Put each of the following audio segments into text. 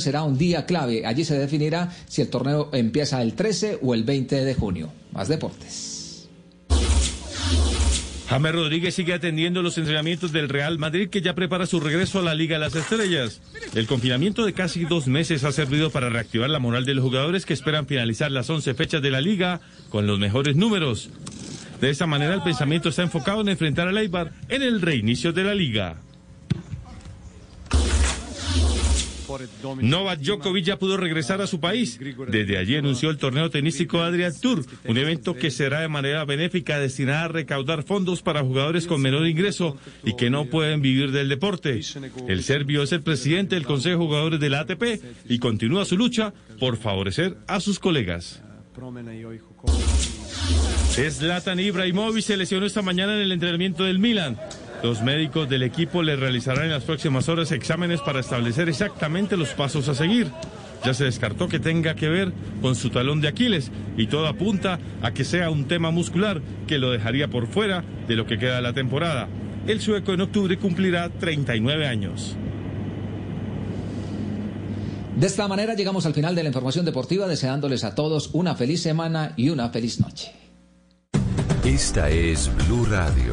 será un día clave. Allí se definirá si el torneo empieza el 13 o el 20 de junio. Más deportes. James Rodríguez sigue atendiendo los entrenamientos del Real Madrid que ya prepara su regreso a la Liga de las Estrellas. El confinamiento de casi dos meses ha servido para reactivar la moral de los jugadores que esperan finalizar las 11 fechas de la liga con los mejores números. De esa manera el pensamiento está enfocado en enfrentar al Eibar en el reinicio de la liga. Novak Djokovic ya pudo regresar a su país. Desde allí anunció el torneo tenístico Adrian Tour, un evento que será de manera benéfica destinado a recaudar fondos para jugadores con menor ingreso y que no pueden vivir del deporte. El serbio es el presidente del Consejo de Jugadores de la ATP y continúa su lucha por favorecer a sus colegas. Zlatan Ibrahimovic se lesionó esta mañana en el entrenamiento del Milan. Los médicos del equipo le realizarán en las próximas horas exámenes para establecer exactamente los pasos a seguir. Ya se descartó que tenga que ver con su talón de Aquiles y todo apunta a que sea un tema muscular que lo dejaría por fuera de lo que queda de la temporada. El sueco en octubre cumplirá 39 años. De esta manera llegamos al final de la información deportiva deseándoles a todos una feliz semana y una feliz noche. Esta es Blue Radio.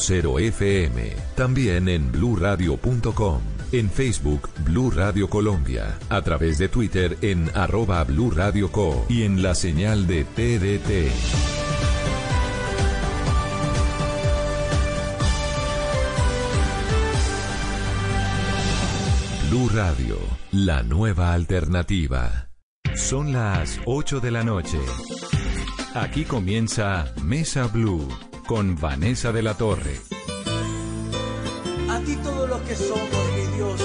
96.0 FM. También en bluradio.com. En Facebook, Blue Radio Colombia. A través de Twitter en arroba Blue Radio Co. Y en la señal de TDT. Blue Radio, la nueva alternativa. Son las 8 de la noche. Aquí comienza Mesa Blue con Vanessa de la Torre. A ti todos los que somos, mi Dios.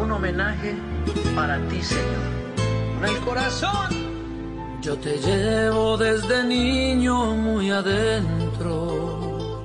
Un homenaje para ti, Señor. En el corazón. Yo te llevo desde niño muy adentro.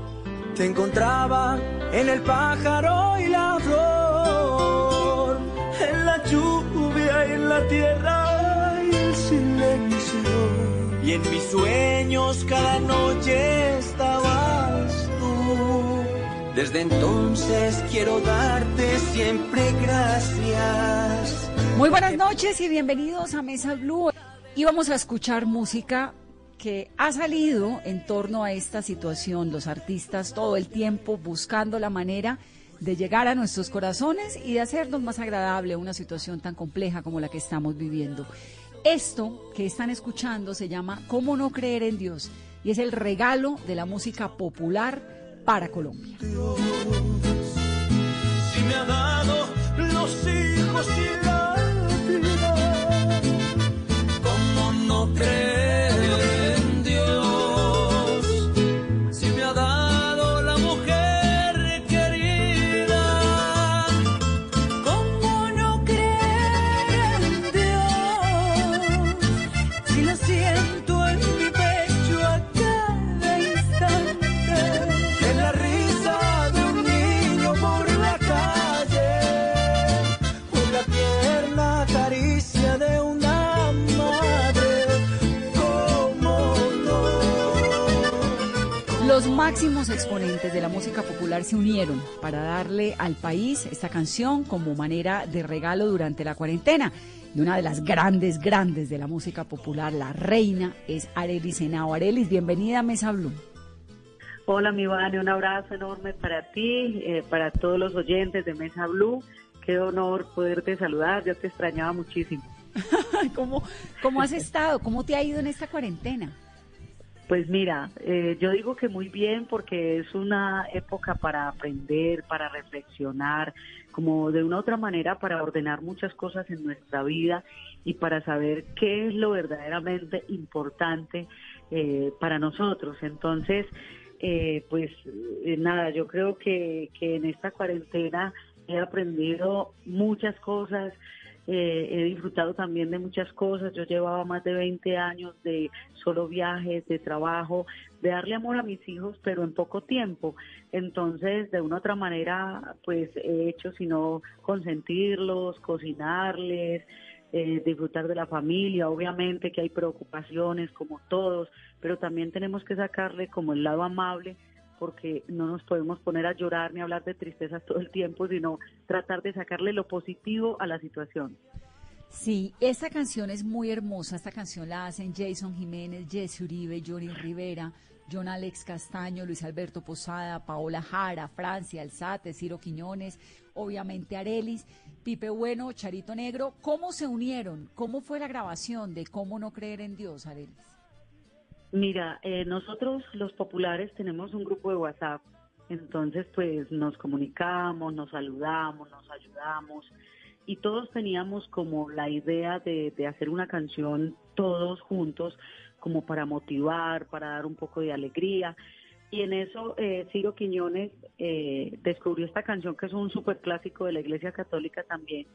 Te encontraba en el pájaro y la flor, en la lluvia y en la tierra y el silencio. Y en mis sueños cada noche estabas tú. Desde entonces quiero darte siempre gracias. Muy buenas noches y bienvenidos a Mesa Blue. Y vamos a escuchar música que ha salido en torno a esta situación, los artistas todo el tiempo buscando la manera de llegar a nuestros corazones y de hacernos más agradable una situación tan compleja como la que estamos viviendo. Esto que están escuchando se llama ¿Cómo no creer en Dios? y es el regalo de la música popular para Colombia. Si me ha dado los hijos y la vida, ¿cómo no creer máximos exponentes de la música popular se unieron para darle al país esta canción como manera de regalo durante la cuarentena. Y una de las grandes, grandes de la música popular, la reina, es Arelis Henao. Arelis, bienvenida a Mesa Blue. Hola, mi Vane, un abrazo enorme para ti, eh, para todos los oyentes de Mesa Blue. Qué honor poderte saludar, yo te extrañaba muchísimo. ¿Cómo, ¿Cómo has estado? ¿Cómo te ha ido en esta cuarentena? Pues mira, eh, yo digo que muy bien porque es una época para aprender, para reflexionar, como de una u otra manera para ordenar muchas cosas en nuestra vida y para saber qué es lo verdaderamente importante eh, para nosotros. Entonces, eh, pues nada, yo creo que, que en esta cuarentena he aprendido muchas cosas, eh, he disfrutado también de muchas cosas. Yo llevaba más de 20 años de solo viajes, de trabajo, de darle amor a mis hijos, pero en poco tiempo. Entonces, de una u otra manera, pues he hecho sino consentirlos, cocinarles, eh, disfrutar de la familia. Obviamente que hay preocupaciones como todos, pero también tenemos que sacarle como el lado amable porque no nos podemos poner a llorar ni hablar de tristezas todo el tiempo, sino tratar de sacarle lo positivo a la situación. Sí, esta canción es muy hermosa. Esta canción la hacen Jason Jiménez, Jesse Uribe, Johnny Rivera, John Alex Castaño, Luis Alberto Posada, Paola Jara, Francia, Alzate, Ciro Quiñones, obviamente Arelis, Pipe Bueno, Charito Negro. ¿Cómo se unieron? ¿Cómo fue la grabación de Cómo no creer en Dios, Arelis? Mira, eh, nosotros los populares tenemos un grupo de WhatsApp, entonces pues nos comunicamos, nos saludamos, nos ayudamos y todos teníamos como la idea de, hacer una canción todos juntos como para motivar, para dar un poco de alegría. Y en eso eh, Ciro Quiñones eh, descubrió esta canción que es un súper clásico de la Iglesia Católica también.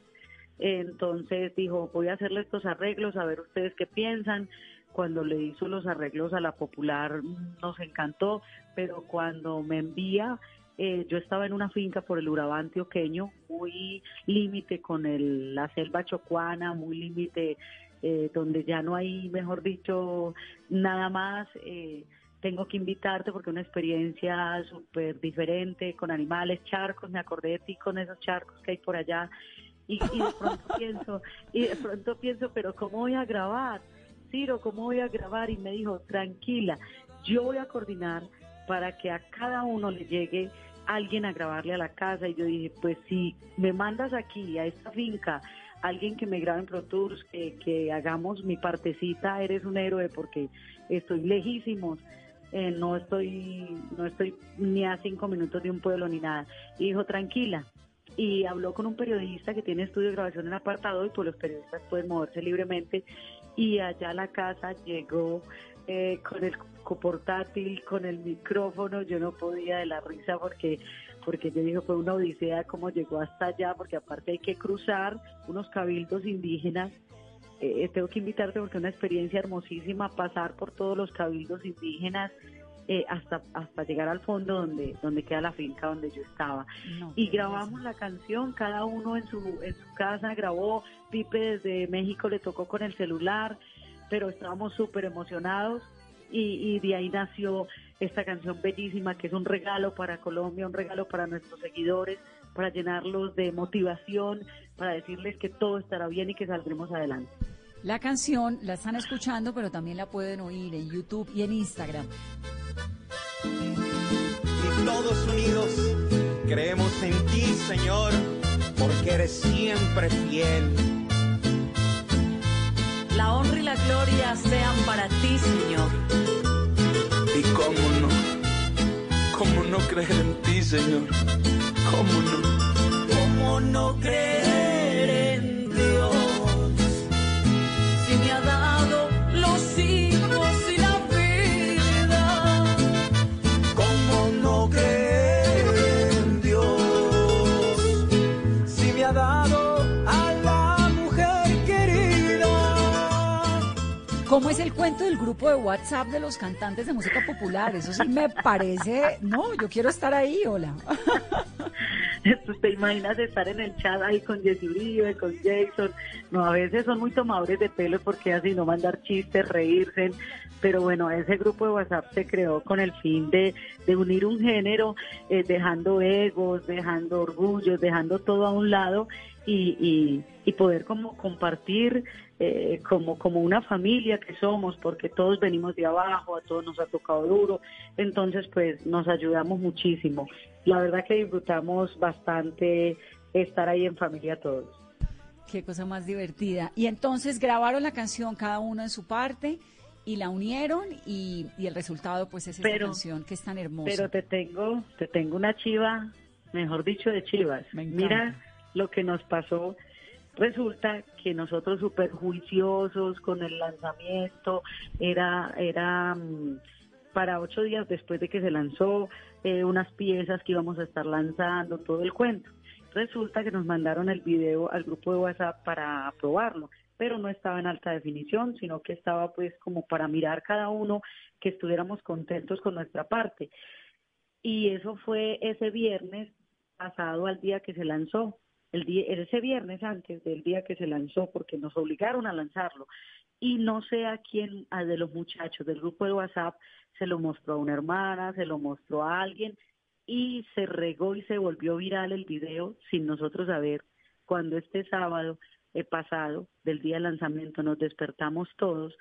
Entonces dijo, voy a hacerle estos arreglos, a ver ustedes qué piensan cuando le hizo los arreglos a la popular nos encantó, pero cuando me envía, eh, yo estaba en una finca por el Urabá antioqueño, muy límite con el, la selva chocuana, muy límite eh, donde ya no hay, mejor dicho, nada más. Eh, tengo que invitarte porque una experiencia súper diferente con animales, charcos, me acordé de ti con esos charcos que hay por allá y, y de pronto pienso, y de pronto pienso, pero ¿cómo voy a grabar? Ciro, ¿cómo voy a grabar? Y me dijo, tranquila, yo voy a coordinar para que a cada uno le llegue alguien a grabarle a la casa. Y yo dije, pues si me mandas aquí, a esta finca, alguien que me grabe en Pro Tours, que, hagamos mi partecita, eres un héroe porque estoy lejísimos. Eh, no estoy no estoy ni a cinco minutos de un pueblo ni nada. Y dijo, tranquila. Y habló con un periodista que tiene estudio de grabación en apartado y pues los periodistas pueden moverse libremente y allá a la casa llegó eh, con el portátil, con el micrófono, yo no podía de la risa porque porque yo dije fue una odisea cómo llegó hasta allá, porque aparte hay que cruzar unos cabildos indígenas. Eh, tengo que invitarte porque es una experiencia hermosísima pasar por todos los cabildos indígenas eh, hasta hasta llegar al fondo donde donde queda la finca donde yo estaba. Y grabamos la canción cada uno en su en su casa grabó Pipe desde México le tocó con el celular pero estábamos súper emocionados y, y de ahí nació esta canción bellísima que es un regalo para Colombia un regalo para nuestros seguidores para llenarlos de motivación para decirles que todo estará bien y que saldremos adelante. La canción la están escuchando, pero también la pueden oír en YouTube y en Instagram. Y todos unidos creemos en ti, Señor, porque eres siempre fiel. La honra y la gloria sean para ti, Señor. Y cómo no, cómo no creer en ti, Señor. Cómo no. Cómo no creer ¿Cómo es el cuento del grupo de WhatsApp de los cantantes de música popular? Eso sí me parece, no, yo quiero estar ahí, hola. ¿Te imaginas estar en el chat ahí con Jesse Uribe, con Jason? No, a veces son muy tomadores de pelo porque así no mandar chistes, reírse. Pero bueno, ese grupo de WhatsApp se creó con el fin de, de unir un género, eh, dejando egos, dejando orgullos, dejando todo a un lado y, y, y poder como compartir eh, como, como una familia que somos, porque todos venimos de abajo, a todos nos ha tocado duro, entonces pues nos ayudamos muchísimo. La verdad que disfrutamos bastante estar ahí en familia todos. Qué cosa más divertida. Y entonces grabaron la canción cada uno en su parte y la unieron y, y el resultado pues es esta Pero- canción que es tan hermosa. Pero te tengo, te tengo una chiva, mejor dicho, de chivas. Mira lo que nos pasó. Resulta que nosotros súper juiciosos con el lanzamiento, era, era mm, para ocho días después de que se lanzó, eh, unas piezas que íbamos a estar lanzando, todo el cuento. Resulta que nos mandaron el video al grupo de WhatsApp para probarlo, pero no estaba en alta definición, sino que estaba pues como para mirar cada uno que estuviéramos contentos con nuestra parte. Y eso fue ese viernes pasado al día que se lanzó, el día, ese viernes antes del día que se lanzó, porque nos obligaron a lanzarlo. Y no sé a quién, de los muchachos del grupo de WhatsApp, se lo mostró a una hermana, se lo mostró a alguien, y se regó y se volvió viral el video sin nosotros saber. Cuando este sábado eh, pasado, del día del lanzamiento, nos despertamos todos,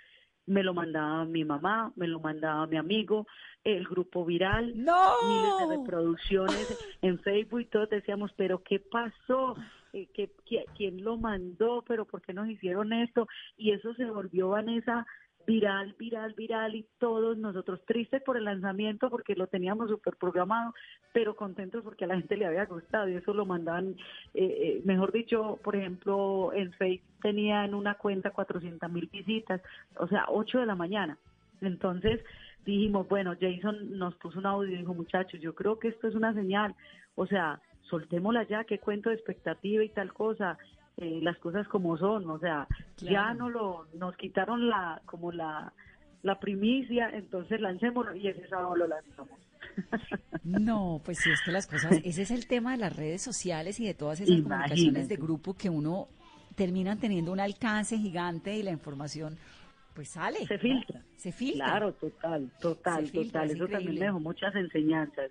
me lo mandaba mi mamá, me lo mandaba mi amigo, el grupo viral, ¡No! miles de reproducciones en Facebook y todos decíamos, pero ¿qué pasó? Eh, ¿qué- qui- ¿Quién lo mandó? ¿Pero por qué nos hicieron esto? Y eso se volvió, Vanessa, viral, viral, viral y todos nosotros tristes por el lanzamiento porque lo teníamos súper programado, pero contentos porque a la gente le había gustado y eso lo mandaban, eh, eh, mejor dicho, por ejemplo, en Facebook tenía en una cuenta 400 mil visitas, o sea, 8 de la mañana. Entonces dijimos, bueno, Jason nos puso un audio y dijo, muchachos, yo creo que esto es una señal, o sea, soltémosla ya, qué cuento de expectativa y tal cosa, eh, las cosas como son, o sea, ya no lo, nos quitaron la, como la, la primicia, entonces lancémoslo y ese sábado lo lanzamos. No, pues sí, es que las cosas, ese es el tema de las redes sociales y de todas esas comunicaciones de Imagínate. grupo que uno terminan teniendo un alcance gigante y la información pues sale. Se filtra. Se filtra. Claro, total, total, filtra, total. es Eso también me dejó muchas enseñanzas.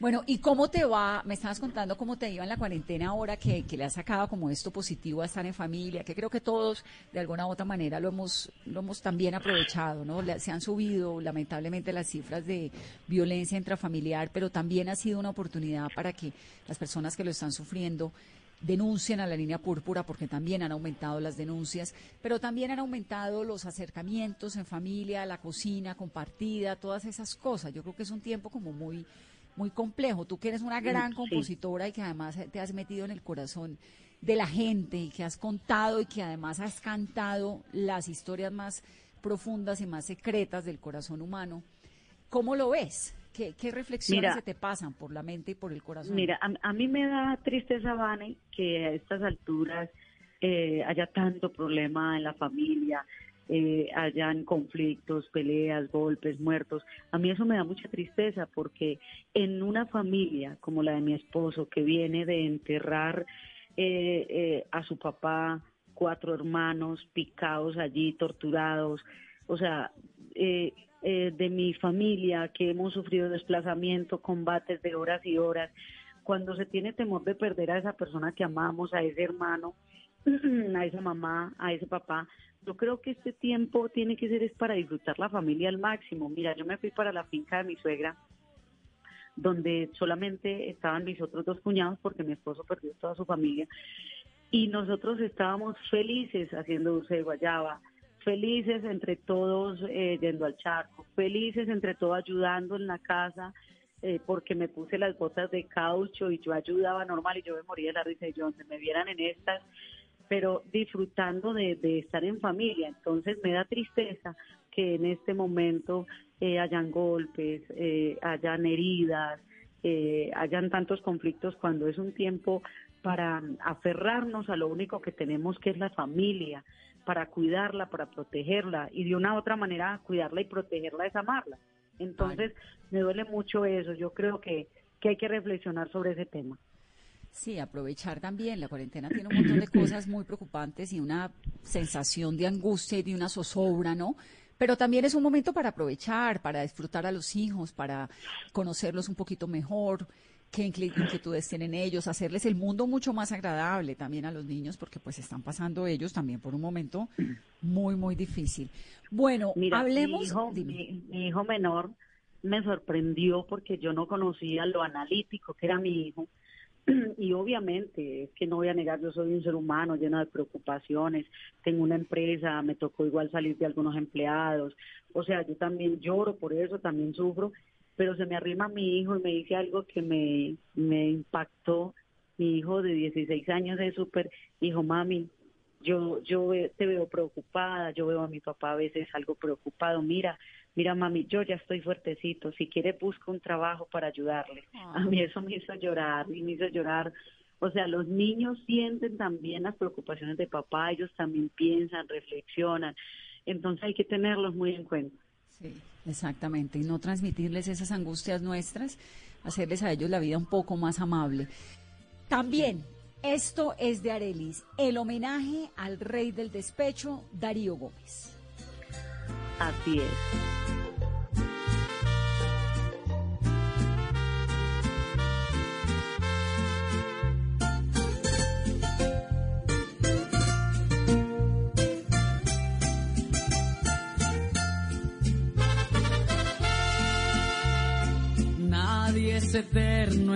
Bueno, ¿y cómo te va? Me estabas contando cómo te iba en la cuarentena ahora que, que le has sacado como esto positivo a estar en familia, que creo que todos de alguna u otra manera lo hemos, lo hemos también aprovechado, ¿no? Se han subido lamentablemente las cifras de violencia intrafamiliar, pero también ha sido una oportunidad para que las personas que lo están sufriendo denuncien a la línea púrpura porque también han aumentado las denuncias, pero también han aumentado los acercamientos en familia, la cocina compartida, todas esas cosas. Yo creo que es un tiempo como muy muy complejo. Tú que eres una gran Sí. compositora y que además te has metido en el corazón de la gente y que has contado y que además has cantado las historias más profundas y más secretas del corazón humano. ¿Cómo lo ves? ¿Qué, qué reflexiones Mira. se te pasan por la mente y por el corazón? Mira, a, a mí me da tristeza, Vane, que a estas alturas eh, haya tanto problema en la familia, eh, hayan conflictos, peleas, golpes, muertos. A mí eso me da mucha tristeza porque en una familia como la de mi esposo, que viene de enterrar eh, eh, a su papá, cuatro hermanos picados allí, torturados, o sea, eh, eh, de mi familia que hemos sufrido desplazamiento, combates de horas y horas, cuando se tiene temor de perder a esa persona que amamos, a ese hermano, a esa mamá, a ese papá, yo creo que este tiempo tiene que ser es para disfrutar la familia al máximo. Mira, yo me fui para la finca de mi suegra, donde solamente estaban mis otros dos cuñados porque mi esposo perdió toda su familia y nosotros estábamos felices haciendo dulce de guayaba, felices entre todos eh, yendo al charco, felices entre todos ayudando en la casa, eh, porque me puse las botas de caucho y yo ayudaba normal y yo me moría de la risa y yo donde me vieran en estas, pero disfrutando de, de estar en familia. Entonces me da tristeza que en este momento eh, hayan golpes, eh, hayan heridas, eh, hayan tantos conflictos cuando es un tiempo para aferrarnos a lo único que tenemos que es la familia, para cuidarla, para protegerla y de una u otra manera cuidarla y protegerla es amarla. Entonces me duele mucho eso, yo creo que, que hay que reflexionar sobre ese tema. Sí, aprovechar también. La cuarentena tiene un montón de cosas muy preocupantes y una sensación de angustia y de una zozobra, ¿no? Pero también es un momento para aprovechar, para disfrutar a los hijos, para conocerlos un poquito mejor, qué inquietudes tienen ellos, hacerles el mundo mucho más agradable también a los niños, porque pues están pasando ellos también por un momento muy, muy difícil. Bueno, Mira, hablemos. Mi hijo, dime. mi- mi hijo menor me sorprendió porque yo no conocía lo analítico que era mi hijo y obviamente, es que no voy a negar, yo soy un ser humano lleno de preocupaciones, tengo una empresa, me tocó igual salir de algunos empleados, o sea, yo también lloro por eso, también sufro, pero se me arrima mi hijo y me dice algo que me, me impactó. Mi hijo de 16 años es súper, hijo, mami, yo, yo te veo preocupada, yo veo a mi papá a veces algo preocupado, mira, mira mami, yo ya estoy fuertecito, si quiere busco un trabajo para ayudarle. A mí eso me hizo llorar, y me hizo llorar. O sea, los niños sienten también las preocupaciones de papá, ellos también piensan, reflexionan, entonces hay que tenerlos muy en cuenta. Sí, exactamente, y no transmitirles esas angustias nuestras, hacerles a ellos la vida un poco más amable. También, esto es de Arelis, el homenaje al rey del despecho, Darío Gómez. Así es.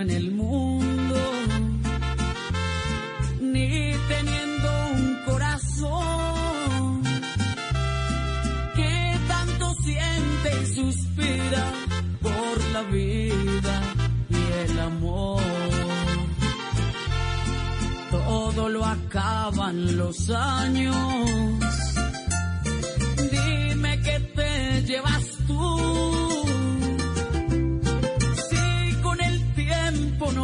En el mundo, ni teniendo un corazón que tanto siente y suspira por la vida y el amor. Todo lo acaban los años. Dime que te llevas tú.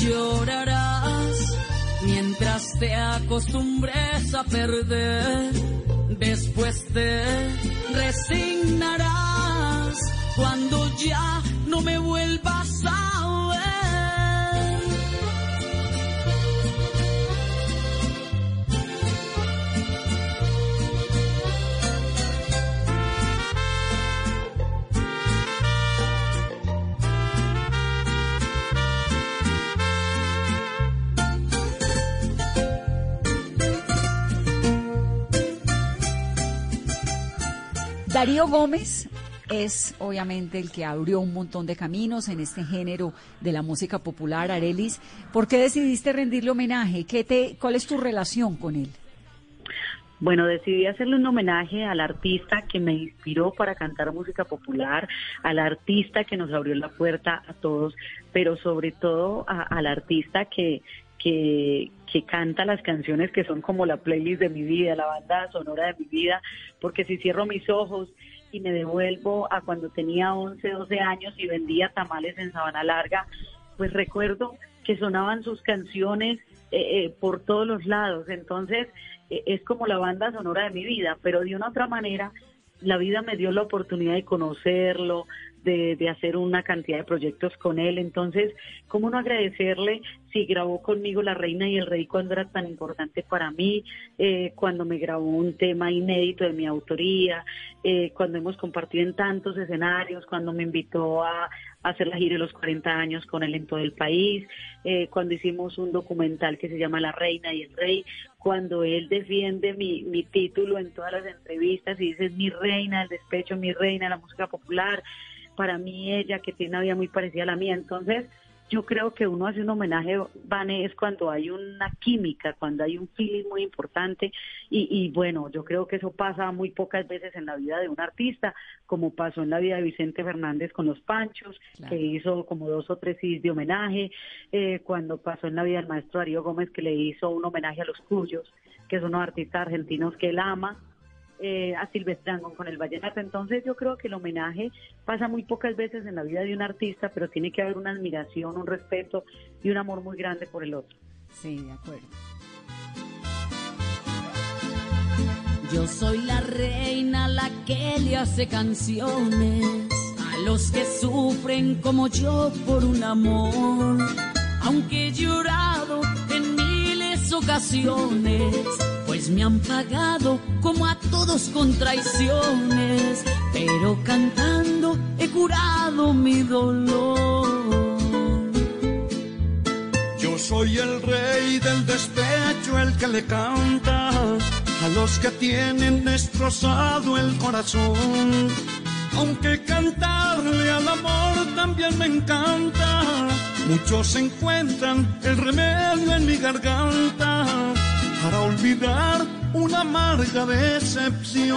llorarás, mientras te acostumbres a perder. Después te resignarás cuando ya no me vuelvas a ver. Darío Gómez es obviamente el que abrió un montón de caminos en este género de la música popular, Arelis. ¿Por qué decidiste rendirle homenaje? ¿Qué te, ¿Cuál es tu relación con él? Bueno, decidí hacerle un homenaje al artista que me inspiró para cantar música popular, al artista que nos abrió la puerta a todos, pero sobre todo al artista que, que, que canta las canciones que son como la playlist de mi vida, la banda sonora de mi vida, porque si cierro mis ojos y me devuelvo a cuando tenía 11, 12 años y vendía tamales en Sabana Larga, pues recuerdo que sonaban sus canciones eh, eh, por todos los lados. Entonces, eh, es como la banda sonora de mi vida, pero de una otra manera, la vida me dio la oportunidad de conocerlo, de, hacer una cantidad de proyectos con él. Entonces, ¿cómo no agradecerle si grabó conmigo La Reina y el Rey cuando era tan importante para mí, eh, cuando me grabó un tema inédito de mi autoría, eh, cuando hemos compartido en tantos escenarios, cuando me invitó a, hacer la gira de los 40 años con él en todo el país, eh, cuando hicimos un documental que se llama La Reina y el Rey, cuando él defiende mi, mi título en todas las entrevistas y dice "Es mi reina del despecho, mi reina la música popular, para mí ella que tiene una vida muy parecida a la mía. Entonces, yo creo que uno hace un homenaje, Vane, es cuando hay una química, cuando hay un feeling muy importante y, y bueno, yo creo que eso pasa muy pocas veces en la vida de un artista, como pasó en la vida de Vicente Fernández con los Panchos, Claro. que hizo como dos o tres CDs de homenaje, eh, cuando pasó en la vida del maestro Darío Gómez, que le hizo un homenaje a los Cuyos, que son unos artistas argentinos que él ama, eh, a Silvestre Dangond con el vallenato. Entonces yo creo que el homenaje pasa muy pocas veces en la vida de un artista, pero tiene que haber una admiración, un respeto y un amor muy grande por el otro. Sí, de acuerdo. Yo soy la reina, la que le hace canciones a los que sufren como yo por un amor. Aunque he llorado ocasiones, pues me han pagado como a todos con traiciones, pero cantando he curado mi dolor. Yo soy el rey del despecho, el que le canta a los que tienen destrozado el corazón. Aunque cantarle al amor también me encanta, muchos encuentran el remedio en mi garganta para olvidar una amarga decepción.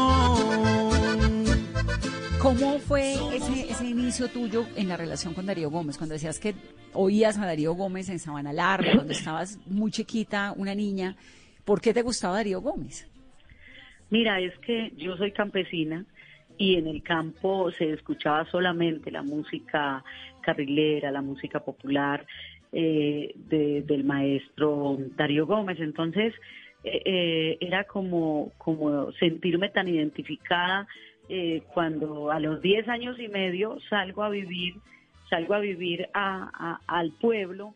¿Cómo fue ese, ese inicio tuyo en la relación con Darío Gómez? Cuando decías que oías a Darío Gómez en Sabana Larga, cuando estabas muy chiquita, una niña, ¿por qué te gustaba Darío Gómez? Mira, es que yo soy campesina y en el campo se escuchaba solamente la música carrilera, la música popular eh, de- del maestro Darío Gómez. Entonces eh, eh, era como, como sentirme tan identificada eh, cuando a los 10 años y medio salgo a vivir, salgo a vivir a- a- al pueblo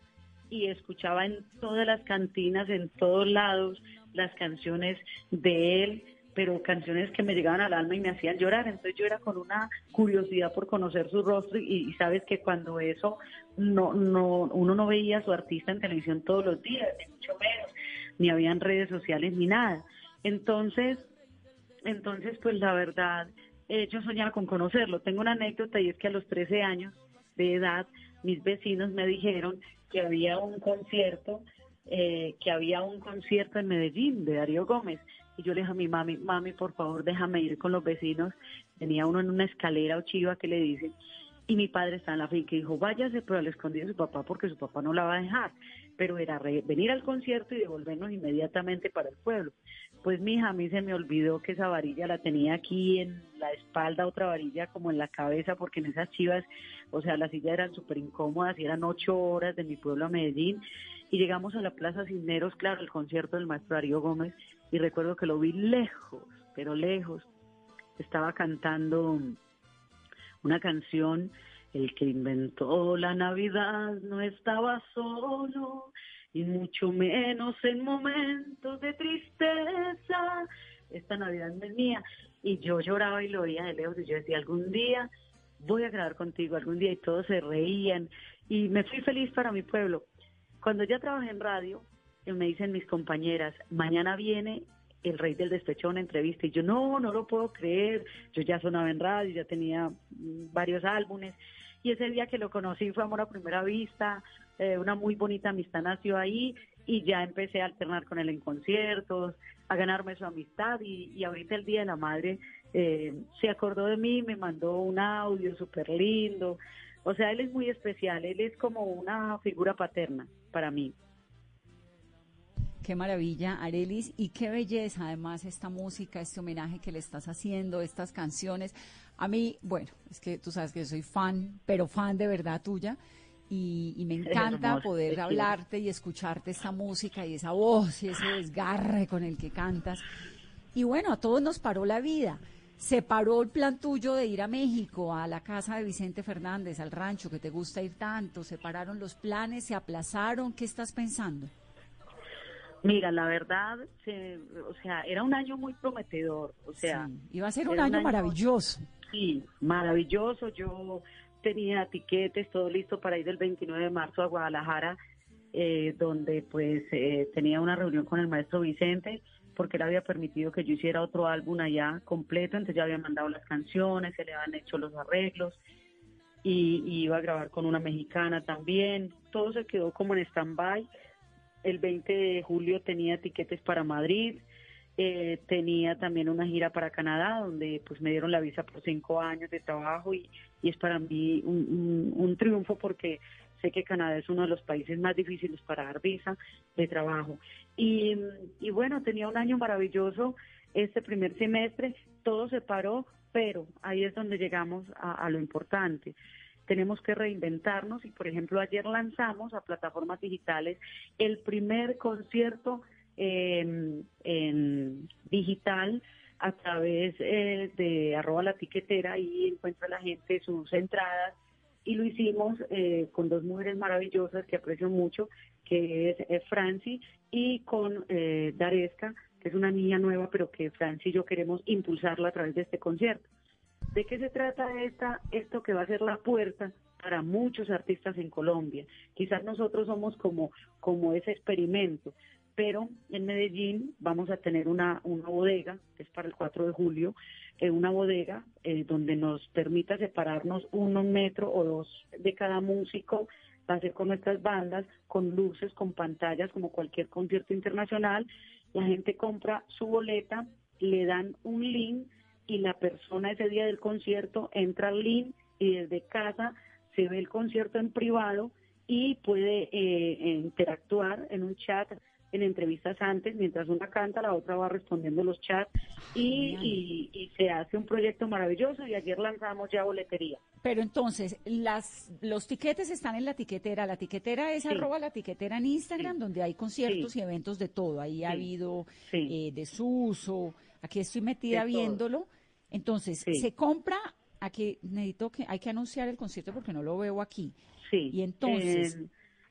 y escuchaba en todas las cantinas, en todos lados, las canciones de él, pero canciones que me llegaban al alma y me hacían llorar. Entonces yo era con una curiosidad por conocer su rostro y, y sabes que cuando eso no, no, uno no veía a su artista en televisión todos los días, ni mucho menos, ni habían redes sociales ni nada. Entonces, entonces pues la verdad, eh, yo soñaba con conocerlo. Tengo una anécdota y es que a los 13 años de edad, mis vecinos me dijeron que había un concierto, eh, que había un concierto en Medellín de Darío Gómez. Y yo le dije a mi mami, mami, por favor, déjame ir con los vecinos. Tenía uno en una escalera o chiva que le dicen. Y mi padre está en la finca y dijo, váyase, pero al escondido de su papá porque su papá no la va a dejar. Pero era re- venir al concierto y devolvernos inmediatamente para el pueblo. Pues mi hija, a mí se me olvidó que esa varilla la tenía aquí en la espalda, otra varilla como en la cabeza, porque en esas chivas, o sea, las sillas eran súper incómodas y eran ocho horas de mi pueblo a Medellín. Y llegamos a la Plaza Cisneros, claro, el concierto del maestro Darío Gómez, y recuerdo que lo vi lejos, pero lejos. Estaba cantando una canción, el que inventó la Navidad no estaba solo, y mucho menos en momentos de tristeza. Esta Navidad no es mía. Y yo lloraba y lo veía de lejos, y yo decía, algún día voy a grabar contigo, algún día, y todos se reían, y me fui feliz para mi pueblo. Cuando ya trabajé en radio, eh, me dicen mis compañeras, mañana viene el rey del despecho una entrevista y yo no, no lo puedo creer, yo ya sonaba en radio, ya tenía mm, varios álbumes y ese día que lo conocí fue amor a primera vista, eh, una muy bonita amistad nació ahí y ya empecé a alternar con él en conciertos, a ganarme su amistad y, y ahorita el Día de la Madre eh, se acordó de mí, me mandó un audio súper lindo, o sea, él es muy especial, él es como una figura paterna para mí. Qué maravilla, Arelis, y qué belleza además esta música, este homenaje que le estás haciendo, estas canciones. A mí, bueno, es que tú sabes que yo soy fan, pero fan de verdad tuya, y, y me encanta poder hablarte y escucharte esta música y esa voz y ese desgarre con el que cantas. Y bueno, a todos nos paró la vida. Se paró el plan tuyo de ir a México, a la casa de Vicente Fernández, al rancho que te gusta ir tanto. Se pararon los planes, se aplazaron. ¿Qué estás pensando? Mira, la verdad, se- o sea, era un año muy prometedor, o sea, Iba a ser un año maravilloso. Sí, maravilloso. Yo tenía tiquetes, todo listo para ir el 29 de marzo a Guadalajara, eh, donde pues eh, tenía una reunión con el maestro Vicente, porque él había permitido que yo hiciera otro álbum allá completo, entonces ya había mandado las canciones, se le habían hecho los arreglos y, iba a grabar con una mexicana también. Todo se quedó como en stand-by. El 20 de julio tenía tiquetes para Madrid, eh, tenía también una gira para Canadá, donde pues me dieron la visa por cinco años de trabajo y, y es para mí un, un- un triunfo porque sé que Canadá es uno de los países más difíciles para dar visa de trabajo. Y, bueno, tenía un año maravilloso este primer semestre, todo se paró, pero ahí es donde llegamos a lo importante. Tenemos que reinventarnos y, por ejemplo, ayer lanzamos a plataformas digitales el primer concierto eh, en digital a través eh, de arroba la tiquetera y encuentra la gente sus entradas y lo hicimos eh, con dos mujeres maravillosas que aprecio mucho, que es eh, Franci y con eh, Daresca, que es una niña nueva, pero que Franci y yo queremos impulsarla a través de este concierto. ¿De qué se trata esta, esto que va a ser la puerta para muchos artistas en Colombia? Quizás nosotros somos como, como ese experimento, pero en Medellín vamos a tener una, una bodega, que es para el 4 de julio, eh, una bodega eh, donde nos permita separarnos uno metro o dos de cada músico, va a ser con nuestras bandas, con luces, con pantallas, como cualquier concierto internacional. La gente compra su boleta, le dan un link y la persona ese día del concierto entra al link y desde casa se ve el concierto en privado y puede eh, interactuar en un chat en entrevistas antes, mientras una canta, la otra va respondiendo los chats y, y, se hace un proyecto maravilloso y ayer lanzamos ya boletería. Pero entonces, las los tiquetes están en la tiquetera. La tiquetera es arroba la tiquetera en Instagram, donde hay conciertos y eventos de todo. Ahí ha habido eh, desuso. Aquí estoy metida viéndolo. Entonces, se compra, aquí necesito que, hay que anunciar el concierto porque no lo veo aquí. Sí. Y entonces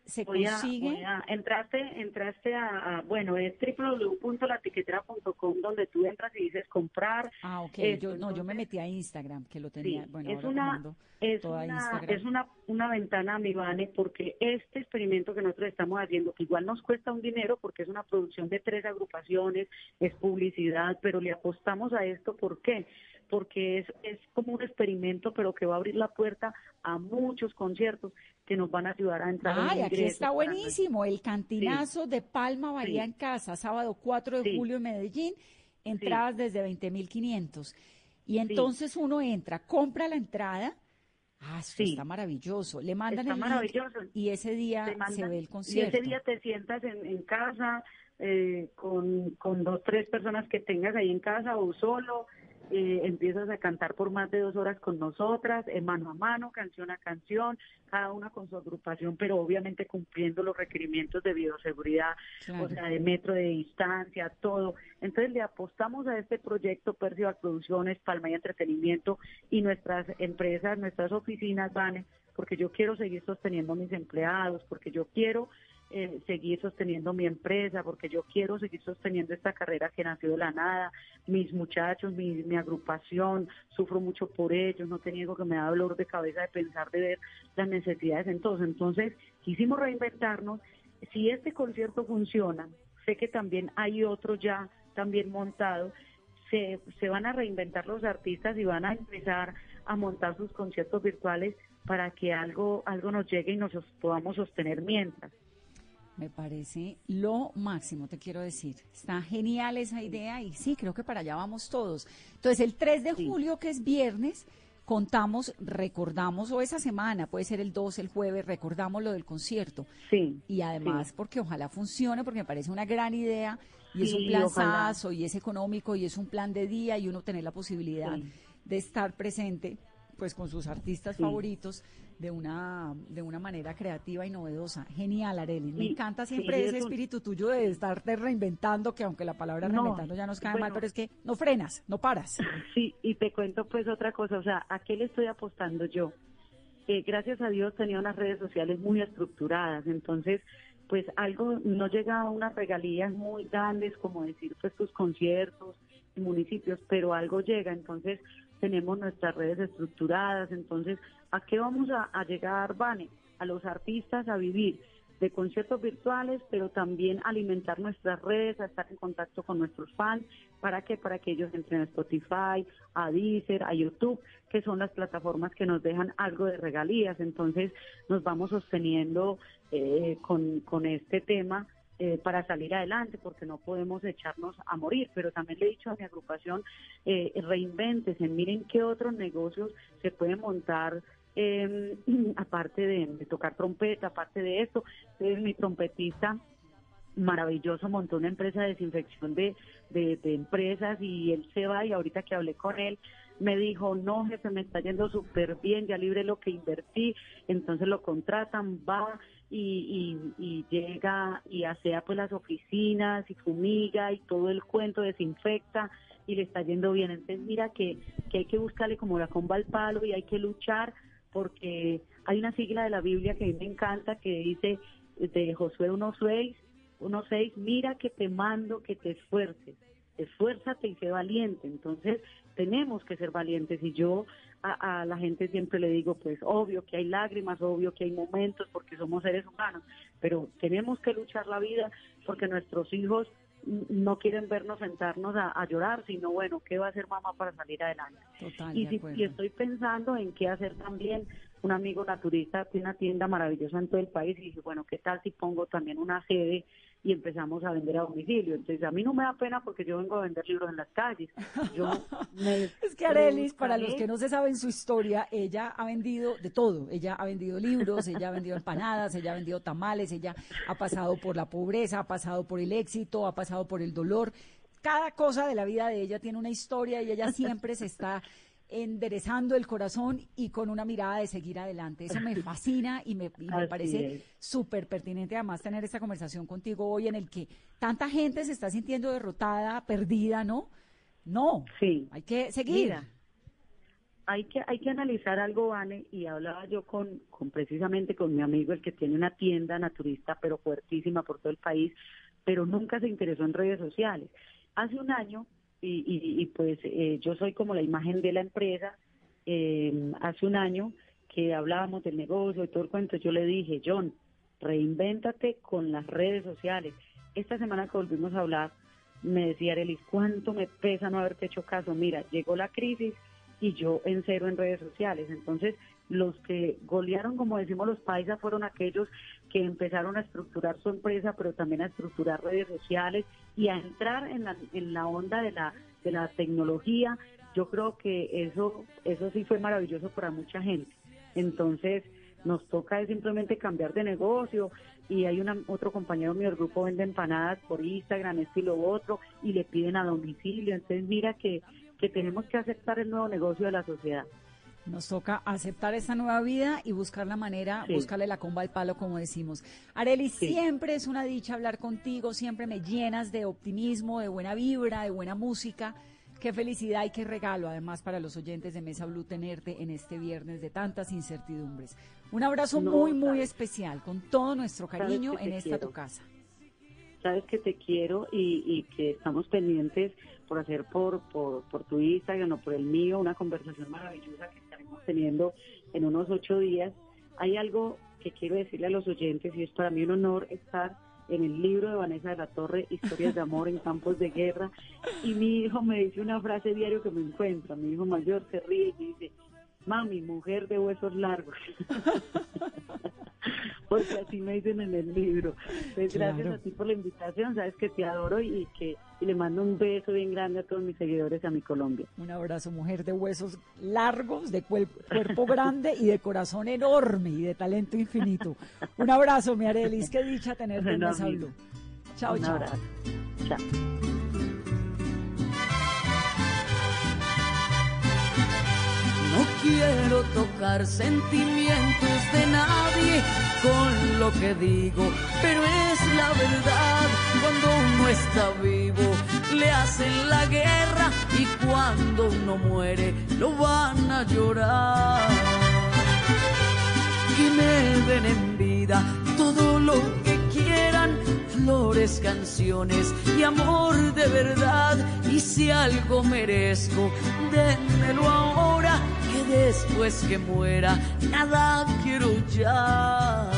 se consigue. entraste, entraste a, bueno, es www.latiquetera.com donde tú entras y dices comprar. Ah, ok. yo, no, yo me metí a Instagram, que lo tenía. bueno, es una, es una, es una, una ventana, mi Vane, porque este experimento que nosotros estamos haciendo, que igual nos cuesta un dinero porque es una producción de tres agrupaciones, es publicidad, pero le apostamos a esto, ¿por qué? Porque es, es como un experimento, pero que va a abrir la puerta a muchos conciertos que nos van a ayudar a entrar. Ay, aquí está buenísimo, el cantinazo de Palma Bahía en Casa, sábado 4 de julio en Medellín, entradas desde 20.500. Y entonces uno entra, compra la entrada, Ah, está maravilloso. Le mandan el maravilloso. y ese día se ve el concierto. Y ese día te sientas en, en casa eh, con, con dos, tres personas que tengas ahí en casa o solo eh, empiezas a cantar por más de dos horas con nosotras, en mano a mano, canción a canción, cada una con su agrupación, pero obviamente cumpliendo los requerimientos de bioseguridad, o sea, de metro de distancia, todo. Entonces le apostamos a este proyecto Percival Producciones, Palma y Entretenimiento y nuestras empresas, nuestras oficinas, van, porque yo quiero seguir sosteniendo a mis empleados, porque yo quiero eh, seguir sosteniendo mi empresa, porque yo quiero seguir sosteniendo esta carrera que nació de la nada, mis muchachos, mi, mi agrupación, sufro mucho por ellos, no te niego que me da dolor de cabeza de pensar, de ver las necesidades entonces. Entonces, quisimos reinventarnos. Si este concierto funciona, sé que también hay otro ya también montado, se, se van a reinventar los artistas y van a empezar a montar sus conciertos virtuales para que algo, algo nos llegue y nos podamos sostener mientras. Me parece lo máximo, te quiero decir. Está genial esa idea y sí, creo que para allá vamos todos. Entonces, el 3 de julio, que es viernes, contamos, recordamos, o esa semana, puede ser el 2, el jueves, recordamos lo del concierto. Sí. Y además, porque ojalá funcione, porque me parece una gran idea y es un planzazo y es económico y es un plan de día y uno tener la posibilidad de estar presente pues con sus artistas favoritos de una, de una manera creativa y novedosa. Genial, Arely. Me encanta siempre ese espíritu tuyo de estarte reinventando, que aunque la palabra reinventando ya nos cae mal, pero es que no frenas, no paras. Sí, y te cuento pues otra cosa, o sea, ¿a qué le estoy apostando yo? Eh, gracias a Dios tenía unas redes sociales muy estructuradas, entonces pues algo no llega a unas regalías muy grandes como decir pues tus conciertos municipios, pero algo llega, entonces tenemos nuestras redes estructuradas, entonces, ¿a qué vamos a, llegar, Vane? A los artistas a vivir de conciertos virtuales, pero también alimentar nuestras redes, a estar en contacto con nuestros fans. ¿Para qué? Para que ellos entren a Spotify, a Deezer, a YouTube, que son las plataformas que nos dejan algo de regalías. Entonces nos vamos sosteniendo eh, con, con este tema eh, para salir adelante, porque no podemos echarnos a morir. Pero también le he dicho a mi agrupación, eh, reinvéntese, miren qué otros negocios se pueden montar. Eh, aparte de, tocar trompeta, aparte de esto, es mi trompetista maravilloso montó una empresa de desinfección de, de, de, empresas y él se va y ahorita que hablé con él me dijo, no jefe, me está yendo súper bien, ya libre lo que invertí, entonces lo contratan, va y, y, llega y asea pues las oficinas y fumiga y todo el cuento desinfecta y le está yendo bien. Entonces mira que, que hay que buscarle como la comba al palo y hay que luchar porque hay una sigla de la Biblia que a mí me encanta que dice de Josué 1.6, 1.6, mira que te mando que te esfuerces, esfuérzate y sé valiente. Entonces tenemos que ser valientes y yo a, a, la gente siempre le digo, pues obvio que hay lágrimas, obvio que hay momentos porque somos seres humanos, pero tenemos que luchar la vida porque nuestros hijos no quieren vernos sentarnos a, llorar, sino bueno, ¿qué va a hacer mamá para salir adelante? y, si, y estoy pensando en qué hacer también. Un amigo naturista tiene una tienda maravillosa en todo el país y dije, bueno, ¿qué tal si pongo también una sede y empezamos a vender a domicilio. Entonces, a mí no me da pena porque yo vengo a vender libros en las calles. Yo es que Arelis, para los que no se saben su historia, ella ha vendido de todo. Ella ha vendido libros, ella ha vendido empanadas, ella ha vendido tamales, ella ha pasado por la pobreza, ha pasado por el éxito, ha pasado por el dolor. Cada cosa de la vida de ella tiene una historia y ella siempre se está enderezando el corazón y con una mirada de seguir adelante. Eso me fascina y me, parece súper pertinente además tener esta conversación contigo hoy en el que tanta gente se está sintiendo derrotada, perdida, ¿no? No, sí. hay que seguir. hay que, hay que analizar algo, Vane, y hablaba yo con, con precisamente con mi amigo, el que tiene una tienda naturista, pero fuertísima por todo el país, pero nunca se interesó en redes sociales. Hace un año y, pues eh, yo soy como la imagen de la empresa. Eh, hace un año que hablábamos del negocio y todo el cuento, yo le dije, John, reinvéntate con las redes sociales. Esta semana que volvimos a hablar, me decía Arelis, ¿cuánto me pesa no haberte hecho caso? Mira, llegó la crisis y yo en cero en redes sociales. Entonces, los que golearon, como decimos los paisas, fueron aquellos que empezaron a estructurar su empresa, pero también a estructurar redes sociales y a entrar en la, en la onda de la, de la tecnología. Yo creo que eso, eso sí fue maravilloso para mucha gente. Entonces, nos toca simplemente cambiar de negocio y hay una, otro compañero mío del grupo vende empanadas por Instagram, estilo otro, y le piden a domicilio. Entonces, mira que, que tenemos que aceptar el nuevo negocio de la sociedad. Nos toca aceptar esta nueva vida y buscar la manera, buscarle la comba al palo, como decimos. Areli, siempre es una dicha hablar contigo, siempre me llenas de optimismo, de buena vibra, de buena música. Qué felicidad y qué regalo, además, para los oyentes de Mesa Blue tenerte en este viernes de tantas incertidumbres. Un abrazo muy, muy especial, con todo nuestro cariño en esta tu casa. Sabes que te quiero y, que estamos pendientes por hacer por, tu Instagram o por el mío una conversación maravillosa que teniendo en unos ocho días. Hay algo que quiero decirle a los oyentes y es para mí un honor estar en el libro de Vanessa de la Torre, Historias de Amor en Campos de Guerra, y mi hijo me dice una frase diario que me encuentra, mi hijo mayor se ríe y dice, mami, mujer de huesos largos. porque así me dicen en el libro. Pues gracias a ti por la invitación, sabes que te adoro y que le mando un beso bien grande a todos mis seguidores a mi Colombia. Un abrazo, mujer de huesos largos, de cuerpo grande y de corazón enorme y de talento infinito. Un abrazo, mi Arelis, qué dicha tenerte en Blue. Chao, chao. Chao. No quiero tocar sentimientos de nadie con lo que digo, pero es la verdad. Cuando uno está vivo, le hacen la guerra y cuando uno muere, lo van a llorar. Que me den en vida todo lo que quieran, flores, canciones y amor de verdad. Y si algo merezco, dénmelo ahora después que muera, nada quiero ya.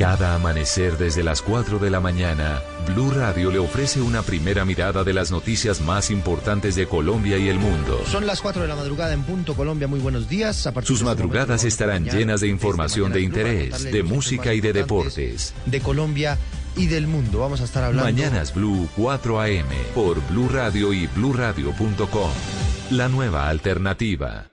Cada amanecer desde las 4 de la mañana, Blue Radio le ofrece una primera mirada de las noticias más importantes de Colombia y el mundo. Son las 4 de la madrugada en punto Colombia, muy buenos días. Sus este madrugadas estarán llenas de información de interés, de música y de deportes. De Colombia y del mundo. Vamos a estar hablando. Mañanas Blue 4 AM por Blue Radio y bluradio.com. La nueva alternativa.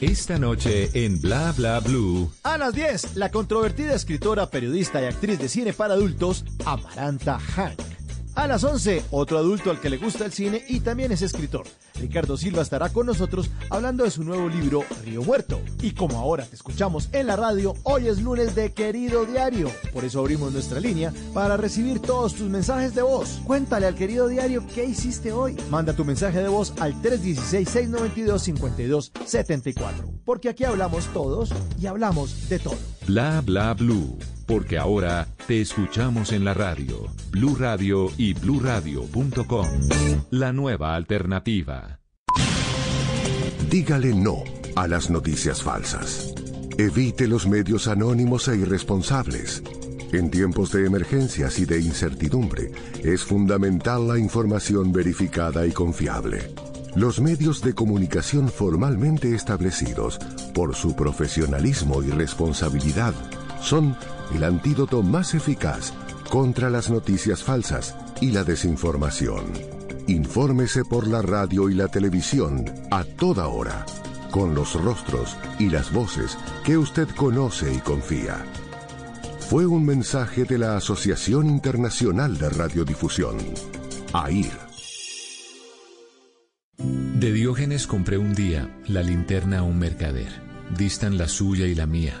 Esta noche en Bla Bla Blue. A las 10, la controvertida escritora, periodista y actriz de cine para adultos, Amaranta Hank A las 11, otro adulto al que le gusta el cine y también es escritor. Ricardo Silva estará con nosotros hablando de su nuevo libro Río Muerto. Y como ahora te escuchamos en la radio, hoy es lunes de Querido Diario. Por eso abrimos nuestra línea para recibir todos tus mensajes de voz. Cuéntale al Querido Diario qué hiciste hoy. Manda tu mensaje de voz al 316-692-5274. Porque aquí hablamos todos y hablamos de todo. Bla bla blue, porque ahora te escuchamos en la radio, Blue Radio y bluradio.com. La nueva alternativa. Dígale no a las noticias falsas. Evite los medios anónimos e irresponsables. En tiempos de emergencias y de incertidumbre, es fundamental la información verificada y confiable. Los medios de comunicación formalmente establecidos, por su profesionalismo y responsabilidad, son el antídoto más eficaz contra las noticias falsas y la desinformación. Infórmese por la radio y la televisión a toda hora, con los rostros y las voces que usted conoce y confía. Fue un mensaje de la Asociación Internacional de Radiodifusión, AIR. De Diógenes compré un día la linterna a un mercader. Distan la suya y la mía.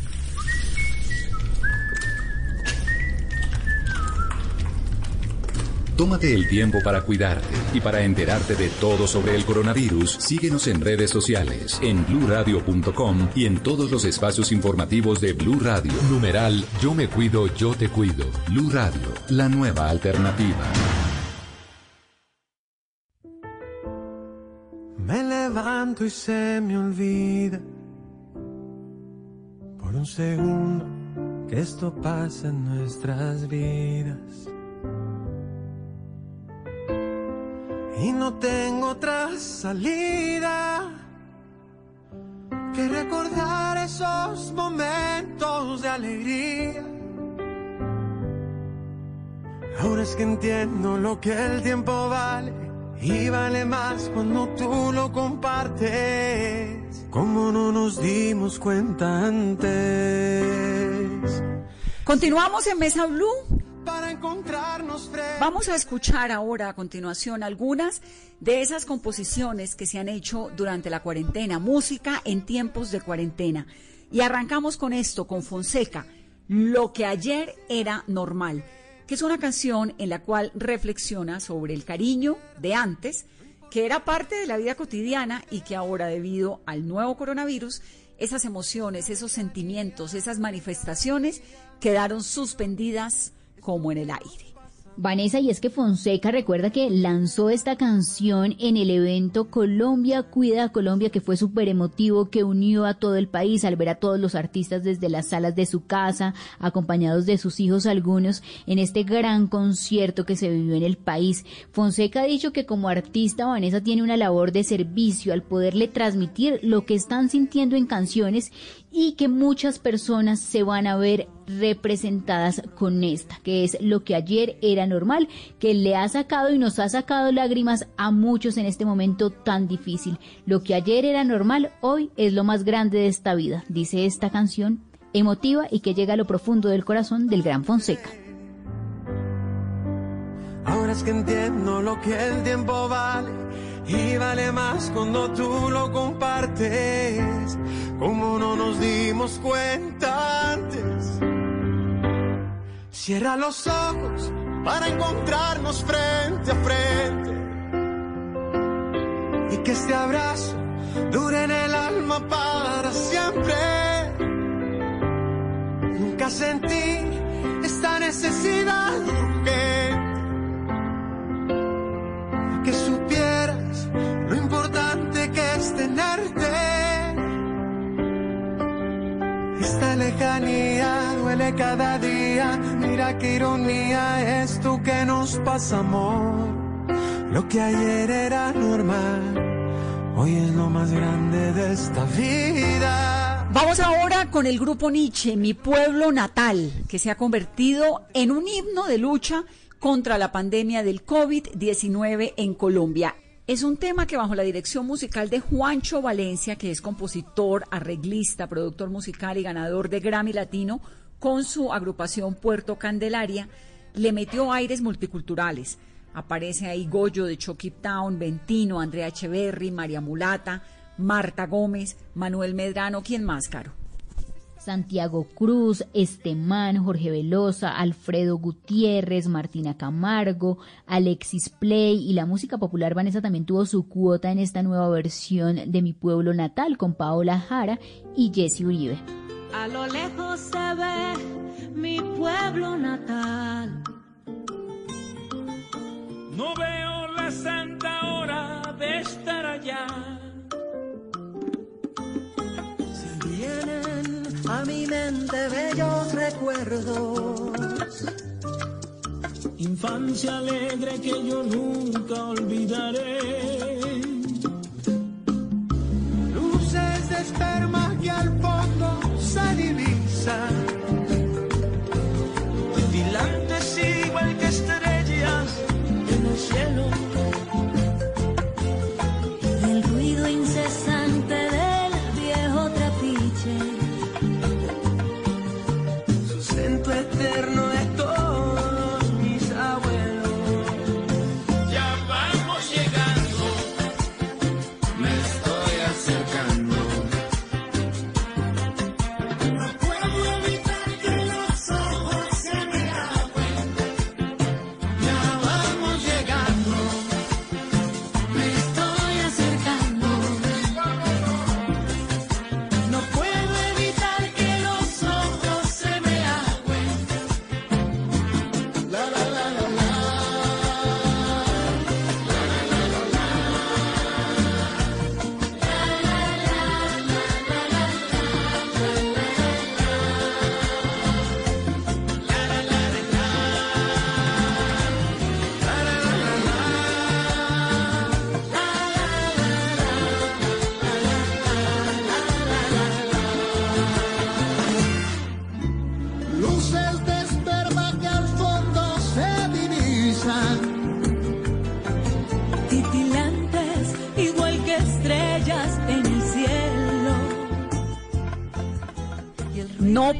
Tómate el tiempo para cuidarte y para enterarte de todo sobre el coronavirus. Síguenos en redes sociales, en bluradio.com y en todos los espacios informativos de Blue Radio. Numeral Yo me cuido, yo te cuido. Blue Radio, la nueva alternativa. Me levanto y se me olvida por un segundo que esto pasa en nuestras vidas. Y no tengo otra salida que recordar esos momentos de alegría. Ahora es que entiendo lo que el tiempo vale y vale más cuando tú lo compartes. Como no nos dimos cuenta antes. Continuamos en Mesa Blue. Vamos a escuchar ahora a continuación algunas de esas composiciones que se han hecho durante la cuarentena, música en tiempos de cuarentena. Y arrancamos con esto, con Fonseca, Lo que ayer era normal que es una canción en la cual reflexiona sobre el cariño de antes, que era parte de la vida cotidiana y que ahora debido al nuevo coronavirus, esas emociones, esos sentimientos, esas manifestaciones quedaron suspendidas como en el aire. Vanessa, y es que Fonseca recuerda que lanzó esta canción en el evento Colombia Cuida a Colombia, que fue súper emotivo, que unió a todo el país al ver a todos los artistas desde las salas de su casa, acompañados de sus hijos algunos, en este gran concierto que se vivió en el país. Fonseca ha dicho que como artista Vanessa tiene una labor de servicio al poderle transmitir lo que están sintiendo en canciones y que muchas personas se van a ver representadas con esta, que es lo que ayer era normal, que le ha sacado y nos ha sacado lágrimas a muchos en este momento tan difícil. Lo que ayer era normal, hoy es lo más grande de esta vida, dice esta canción emotiva y que llega a lo profundo del corazón del gran Fonseca. Ahora es que entiendo lo que el tiempo vale y vale más cuando tú lo compartes. Como no nos dimos cuenta antes. Cierra los ojos para encontrarnos frente a frente. Y que este abrazo dure en el alma para siempre. Nunca sentí esta necesidad lejanía duele cada día, mira qué ironía es tú que nos pasa amor. Lo que ayer era normal, hoy es lo más grande de esta vida. Vamos ahora con el grupo Nietzsche, Mi Pueblo Natal, que se ha convertido en un himno de lucha contra la pandemia del COVID-19 en Colombia. Es un tema que bajo la dirección musical de Juancho Valencia, que es compositor, arreglista, productor musical y ganador de Grammy Latino, con su agrupación Puerto Candelaria, le metió aires multiculturales. Aparece ahí Goyo de Chucky Town, Ventino, Andrea Echeverry, María Mulata, Marta Gómez, Manuel Medrano, ¿quién más, Caro? Santiago Cruz, Estemán, Jorge Velosa, Alfredo Gutiérrez, Martina Camargo, Alexis Play y la música popular Vanessa también tuvo su cuota en esta nueva versión de Mi Pueblo Natal con Paola Jara y Jesse Uribe. A lo lejos se ve mi pueblo natal. No veo la santa hora de estar allá. A mi mente bellos recuerdos. Infancia alegre que yo nunca olvidaré. Luces de esperma que al fondo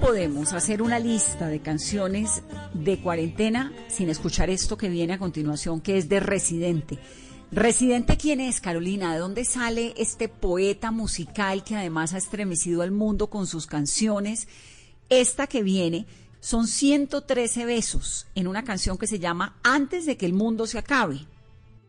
podemos hacer una lista de canciones de cuarentena sin escuchar esto que viene a continuación, que es de Residente. Residente, ¿quién es, Carolina? ¿De dónde sale este poeta musical que además ha estremecido al mundo con sus canciones? Esta que viene son 113 besos en una canción que se llama Antes de que el mundo se acabe.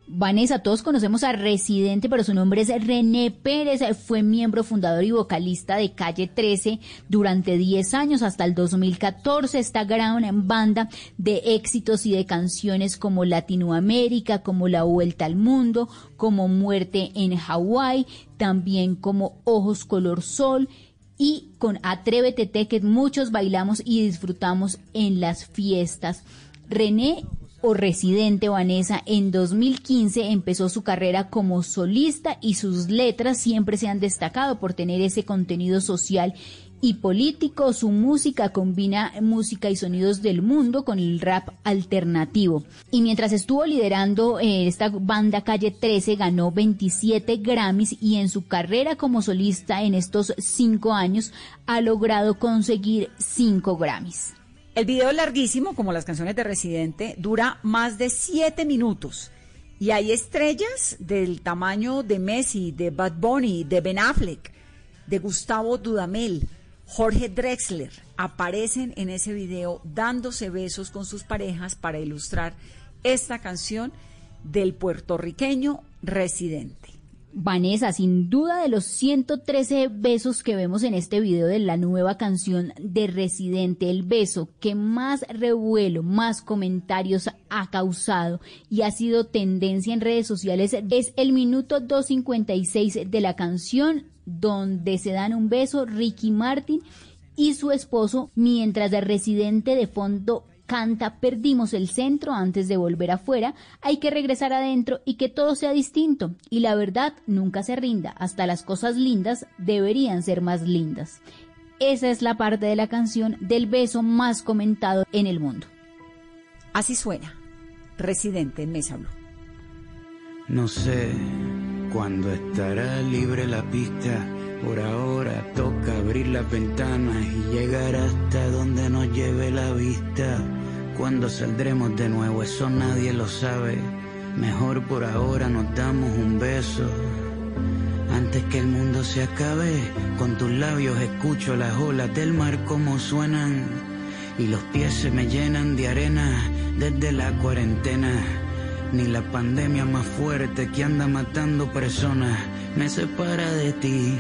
Vanessa, todos conocemos a Residente, pero su nombre es René Pérez. Fue miembro fundador y vocalista de Calle 13 durante 10 años, hasta el 2014. Esta gran banda de éxitos y de canciones como Latinoamérica, como La Vuelta al Mundo, como Muerte en Hawái, también como Ojos Color Sol y con Atrévete Te, que muchos bailamos y disfrutamos en las fiestas. René o residente Vanessa en 2015 empezó su carrera como solista y sus letras siempre se han destacado por tener ese contenido social y político. Su música combina música y sonidos del mundo con el rap alternativo. Y mientras estuvo liderando eh, esta banda Calle 13, ganó 27 Grammys y en su carrera como solista en estos cinco años ha logrado conseguir cinco Grammys. El video larguísimo, como las canciones de Residente, dura más de siete minutos. Y hay estrellas del tamaño de Messi, de Bad Bunny, de Ben Affleck, de Gustavo Dudamel, Jorge Drexler. Aparecen en ese video dándose besos con sus parejas para ilustrar esta canción del puertorriqueño Residente. Vanessa, sin duda de los 113 besos que vemos en este video de la nueva canción de Residente, el beso que más revuelo, más comentarios ha causado y ha sido tendencia en redes sociales es el minuto 256 de la canción donde se dan un beso Ricky Martin y su esposo mientras de Residente de fondo canta perdimos el centro antes de volver afuera, hay que regresar adentro y que todo sea distinto. Y la verdad nunca se rinda, hasta las cosas lindas deberían ser más lindas. Esa es la parte de la canción del beso más comentado en el mundo. Así suena, residente en Mesa Blue. No sé cuándo estará libre la pista. Por ahora toca abrir las ventanas y llegar hasta donde nos lleve la vista. Cuando saldremos de nuevo, eso nadie lo sabe. Mejor por ahora nos damos un beso. Antes que el mundo se acabe, con tus labios escucho las olas del mar como suenan. Y los pies se me llenan de arena desde la cuarentena. Ni la pandemia más fuerte que anda matando personas me separa de ti.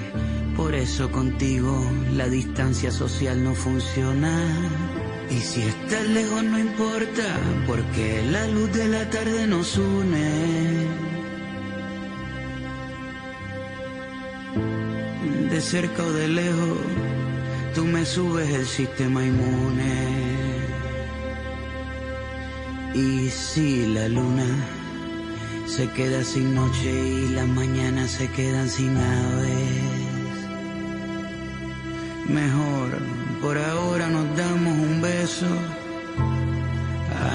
Por eso contigo la distancia social no funciona. Y si estás lejos no importa, porque la luz de la tarde nos une. De cerca o de lejos, tú me subes el sistema inmune. Y si la luna se queda sin noche y las mañanas se quedan sin aves. Mejor, por ahora nos damos un beso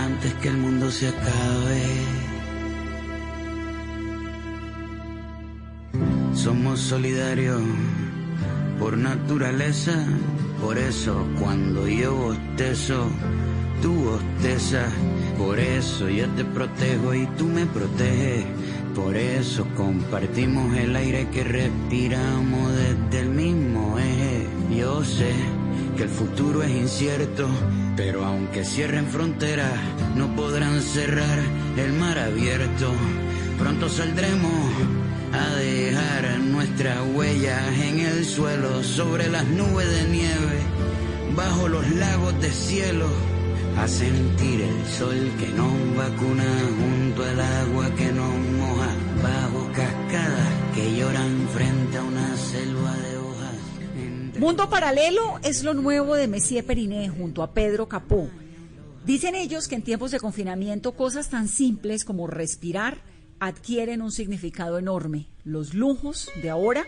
antes que el mundo se acabe. Somos solidarios por naturaleza, por eso cuando yo bostezo, tú bostezas, por eso yo te protejo y tú me proteges, por eso compartimos el aire que respiramos desde el mismo eje. Yo sé que el futuro es incierto, pero aunque cierren fronteras, no podrán cerrar el mar abierto. Pronto saldremos a dejar nuestras huellas en el suelo, sobre las nubes de nieve, bajo los lagos de cielo, a sentir el sol que nos vacuna junto al agua que nos moja, bajo cascadas que lloran frente a una selva de. Mundo Paralelo es lo nuevo de Messier Periné junto a Pedro Capó. Dicen ellos que en tiempos de confinamiento cosas tan simples como respirar adquieren un significado enorme. Los lujos de ahora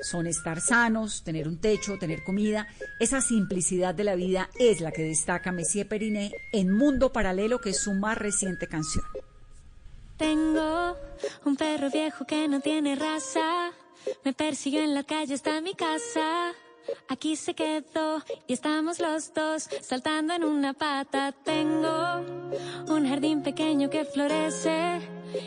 son estar sanos, tener un techo, tener comida. Esa simplicidad de la vida es la que destaca Messier Periné en Mundo Paralelo, que es su más reciente canción. Tengo un perro viejo que no tiene raza. Me persiguió en la calle hasta mi casa. Aquí se quedó y estamos los dos saltando en una pata. Tengo un jardín pequeño que florece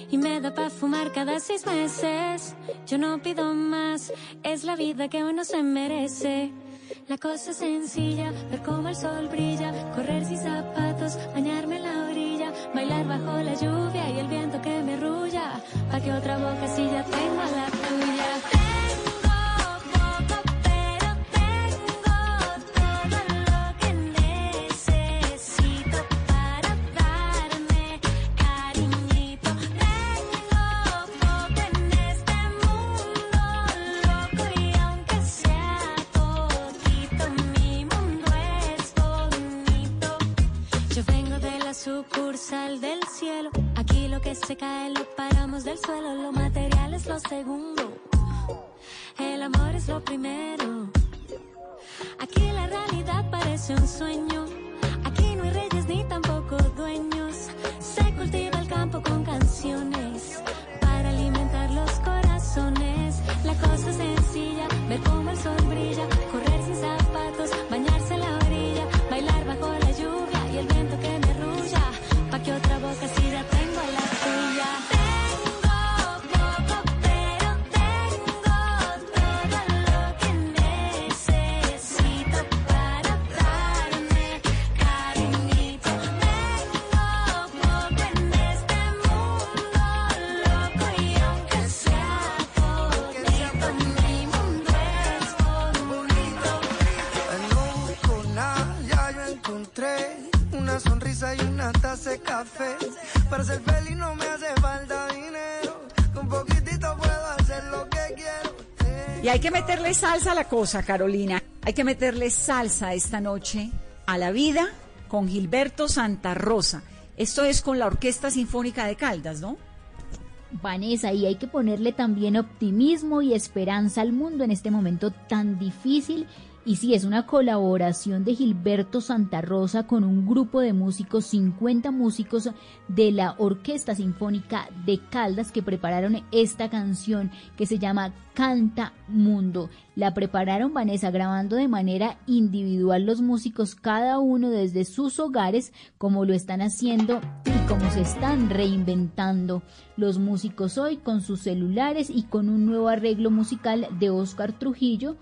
y me da para fumar cada seis meses. Yo no pido más, es la vida que uno se merece. La cosa es sencilla, ver cómo el sol brilla, correr sin zapatos, bañarme en la orilla, bailar bajo la lluvia y el viento que me rulla, pa' que otra boca si ya tengo la tuya. Sucursal del cielo. Aquí lo que se cae lo paramos del suelo. Lo material es lo segundo. El amor es lo primero. Aquí la realidad parece un sueño. Aquí no hay reyes ni tampoco dueños. Se cultiva el campo con canciones para alimentar los corazones. La cosa es sencilla, ver cómo el sol brilla, correr hay que meterle salsa a la cosa, Carolina. Hay que meterle salsa esta noche a la vida con Gilberto Santa Rosa. Esto es con la Orquesta Sinfónica de Caldas, ¿no? Vanessa, y hay que ponerle también optimismo y esperanza al mundo en este momento tan difícil. Y sí, es una colaboración de Gilberto Santa Rosa con un grupo de músicos, 50 músicos de la Orquesta Sinfónica de Caldas que prepararon esta canción que se llama Canta Mundo. La prepararon Vanessa grabando de manera individual los músicos, cada uno desde sus hogares, como lo están haciendo y como se están reinventando los músicos hoy con sus celulares y con un nuevo arreglo musical de Oscar Trujillo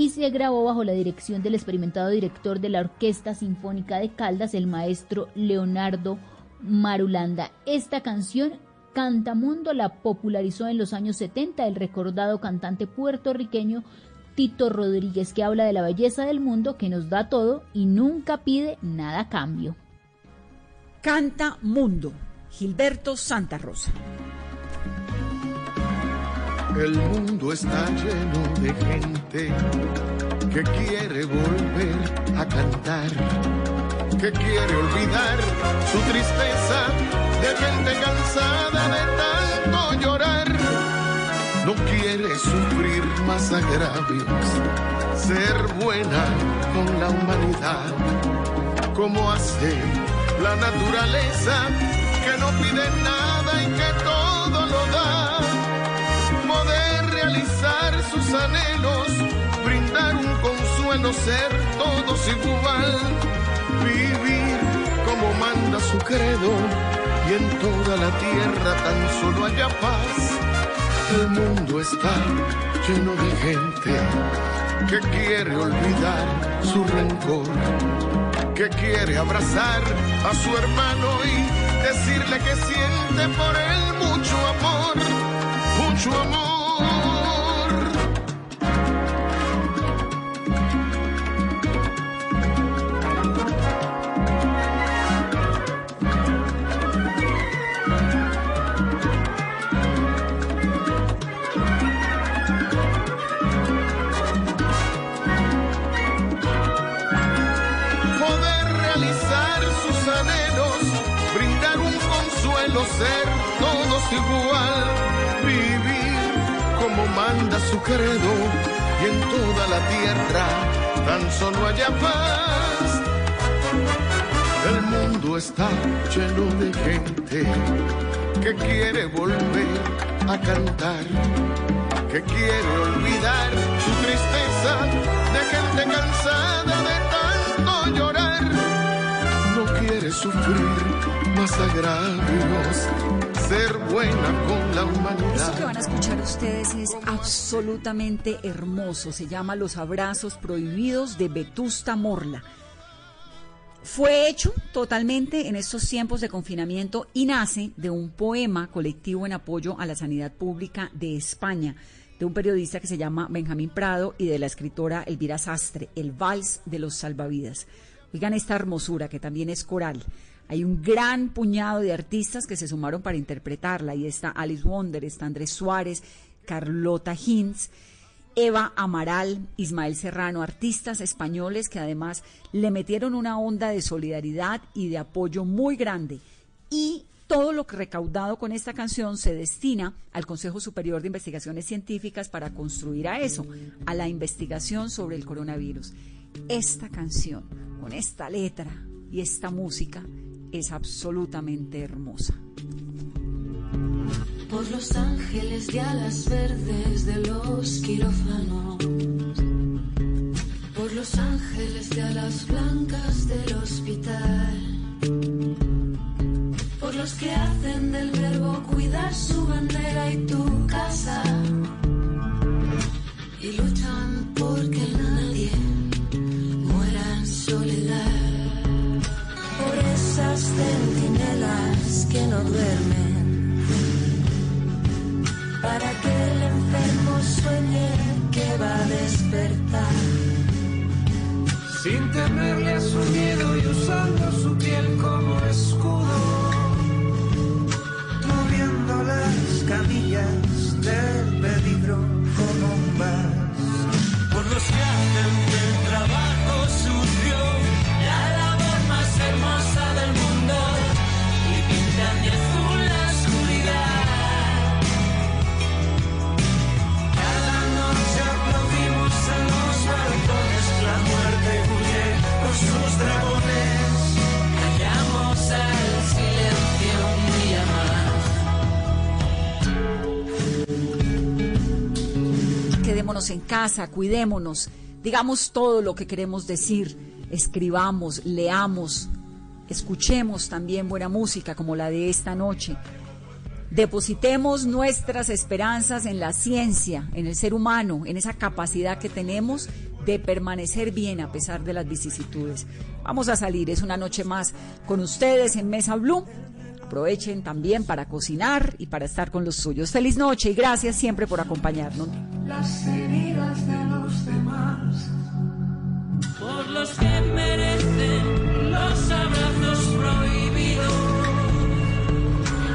y se grabó bajo la dirección del experimentado director de la Orquesta Sinfónica de Caldas, el maestro Leonardo Marulanda. Esta canción, Cantamundo, la popularizó en los años 70 el recordado cantante puertorriqueño Tito Rodríguez, que habla de la belleza del mundo, que nos da todo y nunca pide nada a cambio. Canta Mundo, Gilberto Santa Rosa. El mundo está lleno de gente que quiere volver a cantar, que quiere olvidar su tristeza, de gente cansada de tanto llorar. No quiere sufrir más agravios, ser buena con la humanidad, como hace la naturaleza, que no pide nada y que todo anhelos, brindar un consuelo, ser todos igual, vivir como manda su credo y en toda la tierra tan solo haya paz. El mundo está lleno de gente que quiere olvidar su rencor, que quiere abrazar a su hermano y decirle que siente por él mucho amor mucho amor. Igual, vivir como manda su credo y en toda la tierra tan solo haya paz. El mundo está lleno de gente que quiere volver a cantar, que quiere olvidar su tristeza de gente cansada de tanto llorar. No quiere sufrir más agravios, ser buena con la humanidad. Esto que van a escuchar ustedes es absolutamente hermoso. Se llama Los Abrazos Prohibidos de Vetusta Morla. Fue hecho totalmente en estos tiempos de confinamiento y nace de un poema colectivo en apoyo a la sanidad pública de España, de un periodista que se llama Benjamín Prado y de la escritora Elvira Sastre, El Vals de los Salvavidas. Oigan esta hermosura que también es coral. Hay un gran puñado de artistas que se sumaron para interpretarla. Ahí está Alice Wonder, está Andrés Suárez, Carlota Hinz, Eva Amaral, Ismael Serrano, artistas españoles que además le metieron una onda de solidaridad y de apoyo muy grande. Y todo lo que recaudado con esta canción se destina al Consejo Superior de Investigaciones Científicas para construir a eso, a la investigación sobre el coronavirus. Esta canción, con esta letra y esta música, es absolutamente hermosa. por los ángeles de alas verdes de los quirófanos, por los ángeles de alas blancas del hospital, por los que hacen del verbo cuidar su bandera y tu casa, y luchan porque nadie que no duermen para que el enfermo sueñe que va a despertar. sin temerle a su miedo y usando su piel como escudo, moviendo las camillas del peligro como un vas. Por los que hacen en casa, cuidémonos, digamos todo lo que queremos decir, escribamos, leamos, escuchemos también buena música como la de esta noche. Depositemos nuestras esperanzas en la ciencia, en el ser humano, en esa capacidad que tenemos de permanecer bien a pesar de las vicisitudes. Vamos a salir, es una noche más con ustedes en Mesa Blue. Aprovechen también para cocinar y para estar con los suyos. Feliz noche y gracias siempre por acompañarnos. Las heridas de los demás. Por los que merecen los abrazos prohibidos.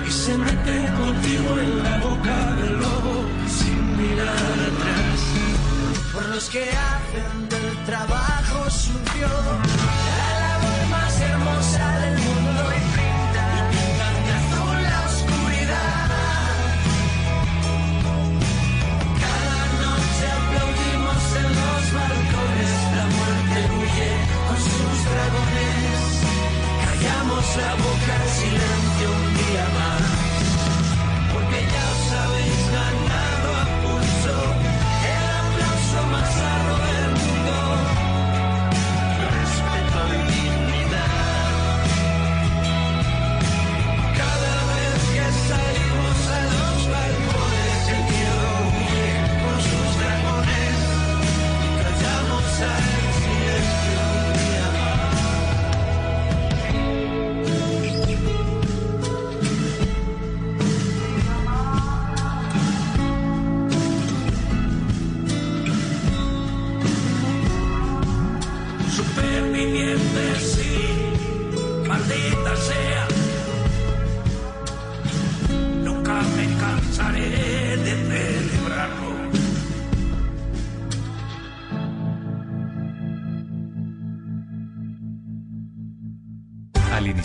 Y se mete contigo en la boca del lobo sin mirar atrás. Por los que hacen del trabajo sucio la boca en silencio un día más,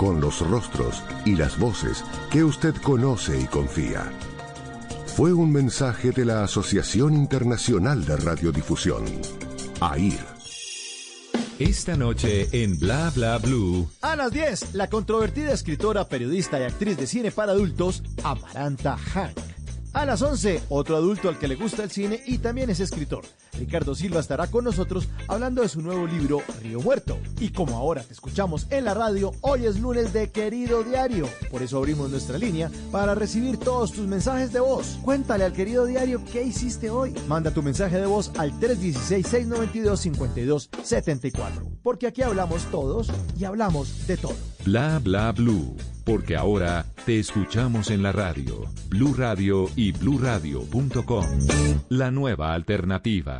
con los rostros y las voces que usted conoce y confía. Fue un mensaje de la Asociación Internacional de Radiodifusión, AIR. Esta noche en Bla Bla Blue. A las 10, la controvertida escritora, periodista y actriz de cine para adultos, Amaranta Hank. A las 11, otro adulto al que le gusta el cine y también es escritor. Ricardo Silva estará con nosotros hablando de su nuevo libro Río Muerto. Y como ahora te escuchamos en la radio, hoy es lunes de Querido Diario. Por eso abrimos nuestra línea para recibir todos tus mensajes de voz. Cuéntale al Querido Diario qué hiciste hoy. Manda tu mensaje de voz al 316-692-5274. Porque aquí hablamos todos y hablamos de todo. Bla Bla Blue. Porque ahora te escuchamos en la radio, Blue Radio y bluradio.com. La nueva alternativa.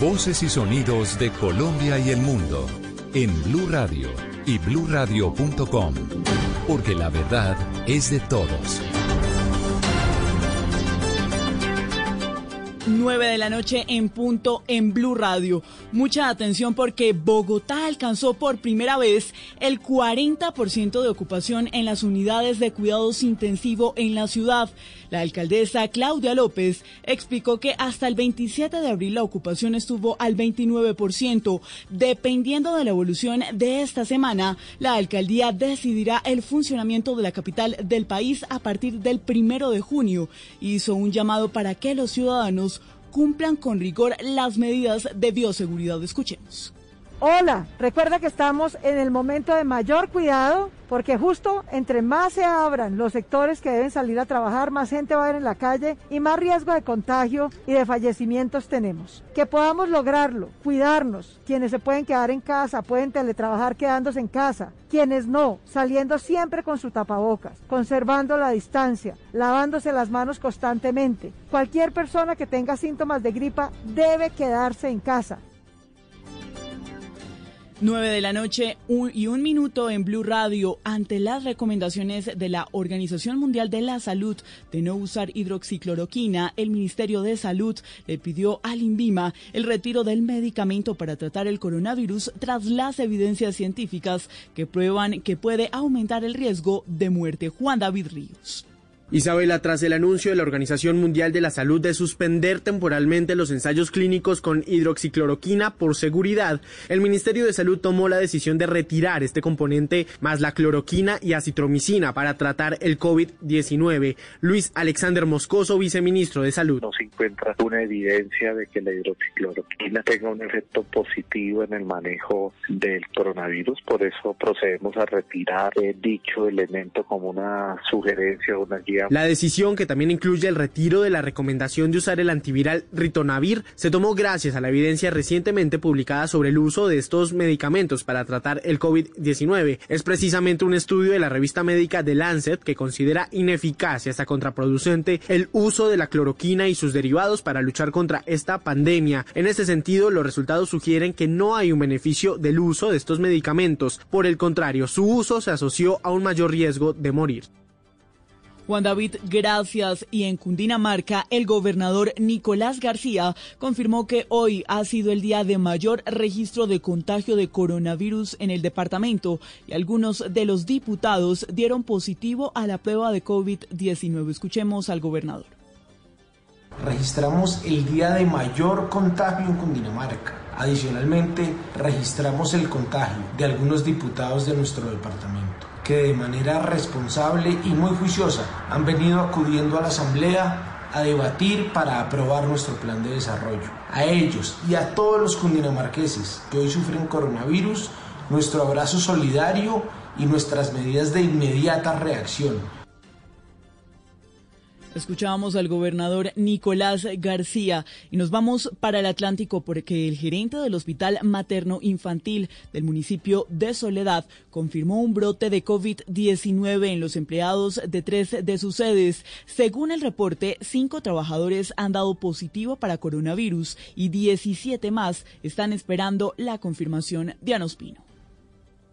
Voces y sonidos de Colombia y el mundo en Blue Radio y bluradio.com, porque la verdad es de todos. 9 de la noche en punto en Blue Radio. Mucha atención porque Bogotá alcanzó por primera vez el 40% de ocupación en las unidades de cuidados intensivo en la ciudad. La alcaldesa Claudia López explicó que hasta el 27 de abril la ocupación estuvo al 29%. Dependiendo de la evolución de esta semana, la alcaldía decidirá el funcionamiento de la capital del país a partir del primero de junio. Hizo un llamado para que los ciudadanos cumplan con rigor las medidas de bioseguridad. Escuchemos. Hola, recuerda que estamos en el momento de mayor cuidado porque justo entre más se abran los sectores que deben salir a trabajar, más gente va a ir en la calle y más riesgo de contagio y de fallecimientos tenemos. Que podamos lograrlo, cuidarnos, quienes se pueden quedar en casa, pueden teletrabajar quedándose en casa, quienes no, saliendo siempre con su tapabocas, conservando la distancia, lavándose las manos constantemente. Cualquier persona que tenga síntomas de gripa debe quedarse en casa. 9 de la noche y un minuto en Blue Radio ante las recomendaciones de la Organización Mundial de la Salud de no usar hidroxicloroquina, el Ministerio de Salud le pidió al INVIMA el retiro del medicamento para tratar el coronavirus tras las evidencias científicas que prueban que puede aumentar el riesgo de muerte. Juan David Ríos. Isabela, tras el anuncio de la Organización Mundial de la Salud de suspender temporalmente los ensayos clínicos con hidroxicloroquina por seguridad, el Ministerio de Salud tomó la decisión de retirar este componente más la cloroquina y acitromicina para tratar el COVID-19. Luis Alexander Moscoso, viceministro de Salud. no se encuentra una evidencia de que la hidroxicloroquina tenga un efecto positivo en el manejo del coronavirus, por eso procedemos a retirar eh, dicho elemento como una sugerencia o una guía. La decisión, que también incluye el retiro de la recomendación de usar el antiviral Ritonavir, se tomó gracias a la evidencia recientemente publicada sobre el uso de estos medicamentos para tratar el COVID-19. Es precisamente un estudio de la revista médica The Lancet que considera ineficaz y hasta contraproducente el uso de la cloroquina y sus derivados para luchar contra esta pandemia. En este sentido, los resultados sugieren que no hay un beneficio del uso de estos medicamentos. Por el contrario, su uso se asoció a un mayor riesgo de morir. Juan David, gracias. Y en Cundinamarca, el gobernador Nicolás García confirmó que hoy ha sido el día de mayor registro de contagio de coronavirus en el departamento y algunos de los diputados dieron positivo a la prueba de COVID-19. Escuchemos al gobernador. registramos el día de mayor contagio en Cundinamarca. Adicionalmente, registramos el contagio de algunos diputados de nuestro departamento, que de manera responsable y muy juiciosa han venido acudiendo a la Asamblea a debatir para aprobar nuestro plan de desarrollo. A ellos y a todos los cundinamarqueses que hoy sufren coronavirus, nuestro abrazo solidario y nuestras medidas de inmediata reacción. Escuchábamos al gobernador Nicolás García y nos vamos para el Atlántico porque el gerente del Hospital Materno Infantil del municipio de Soledad confirmó un brote de COVID-19 en los empleados de tres de sus sedes. Según el reporte, cinco trabajadores han dado positivo para coronavirus y 17 más están esperando la confirmación de Anospino.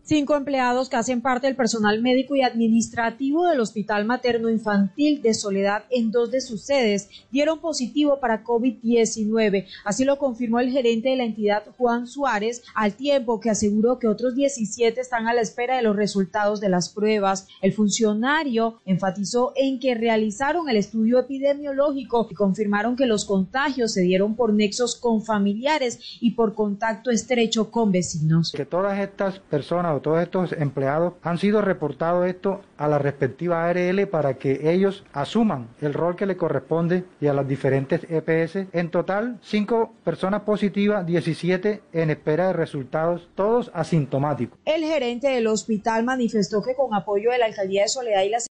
Cinco empleados que hacen parte del personal médico y administrativo del Hospital Materno Infantil de Soledad en dos de sus sedes dieron positivo para COVID-19. Así lo confirmó el gerente de la entidad, Juan Suárez, al tiempo que aseguró que otros 17 están a la espera de los resultados de las pruebas. El funcionario enfatizó en que realizaron el estudio epidemiológico y confirmaron que los contagios se dieron por nexos con familiares y por contacto estrecho con vecinos. Que todas estas personas todos estos empleados han sido reportados esto a la respectiva ARL para que ellos asuman el rol que le corresponde y a las diferentes EPS. En total, cinco personas positivas, 17 en espera de resultados, todos asintomáticos. El gerente del hospital manifestó que con apoyo de la alcaldía de Soledad y las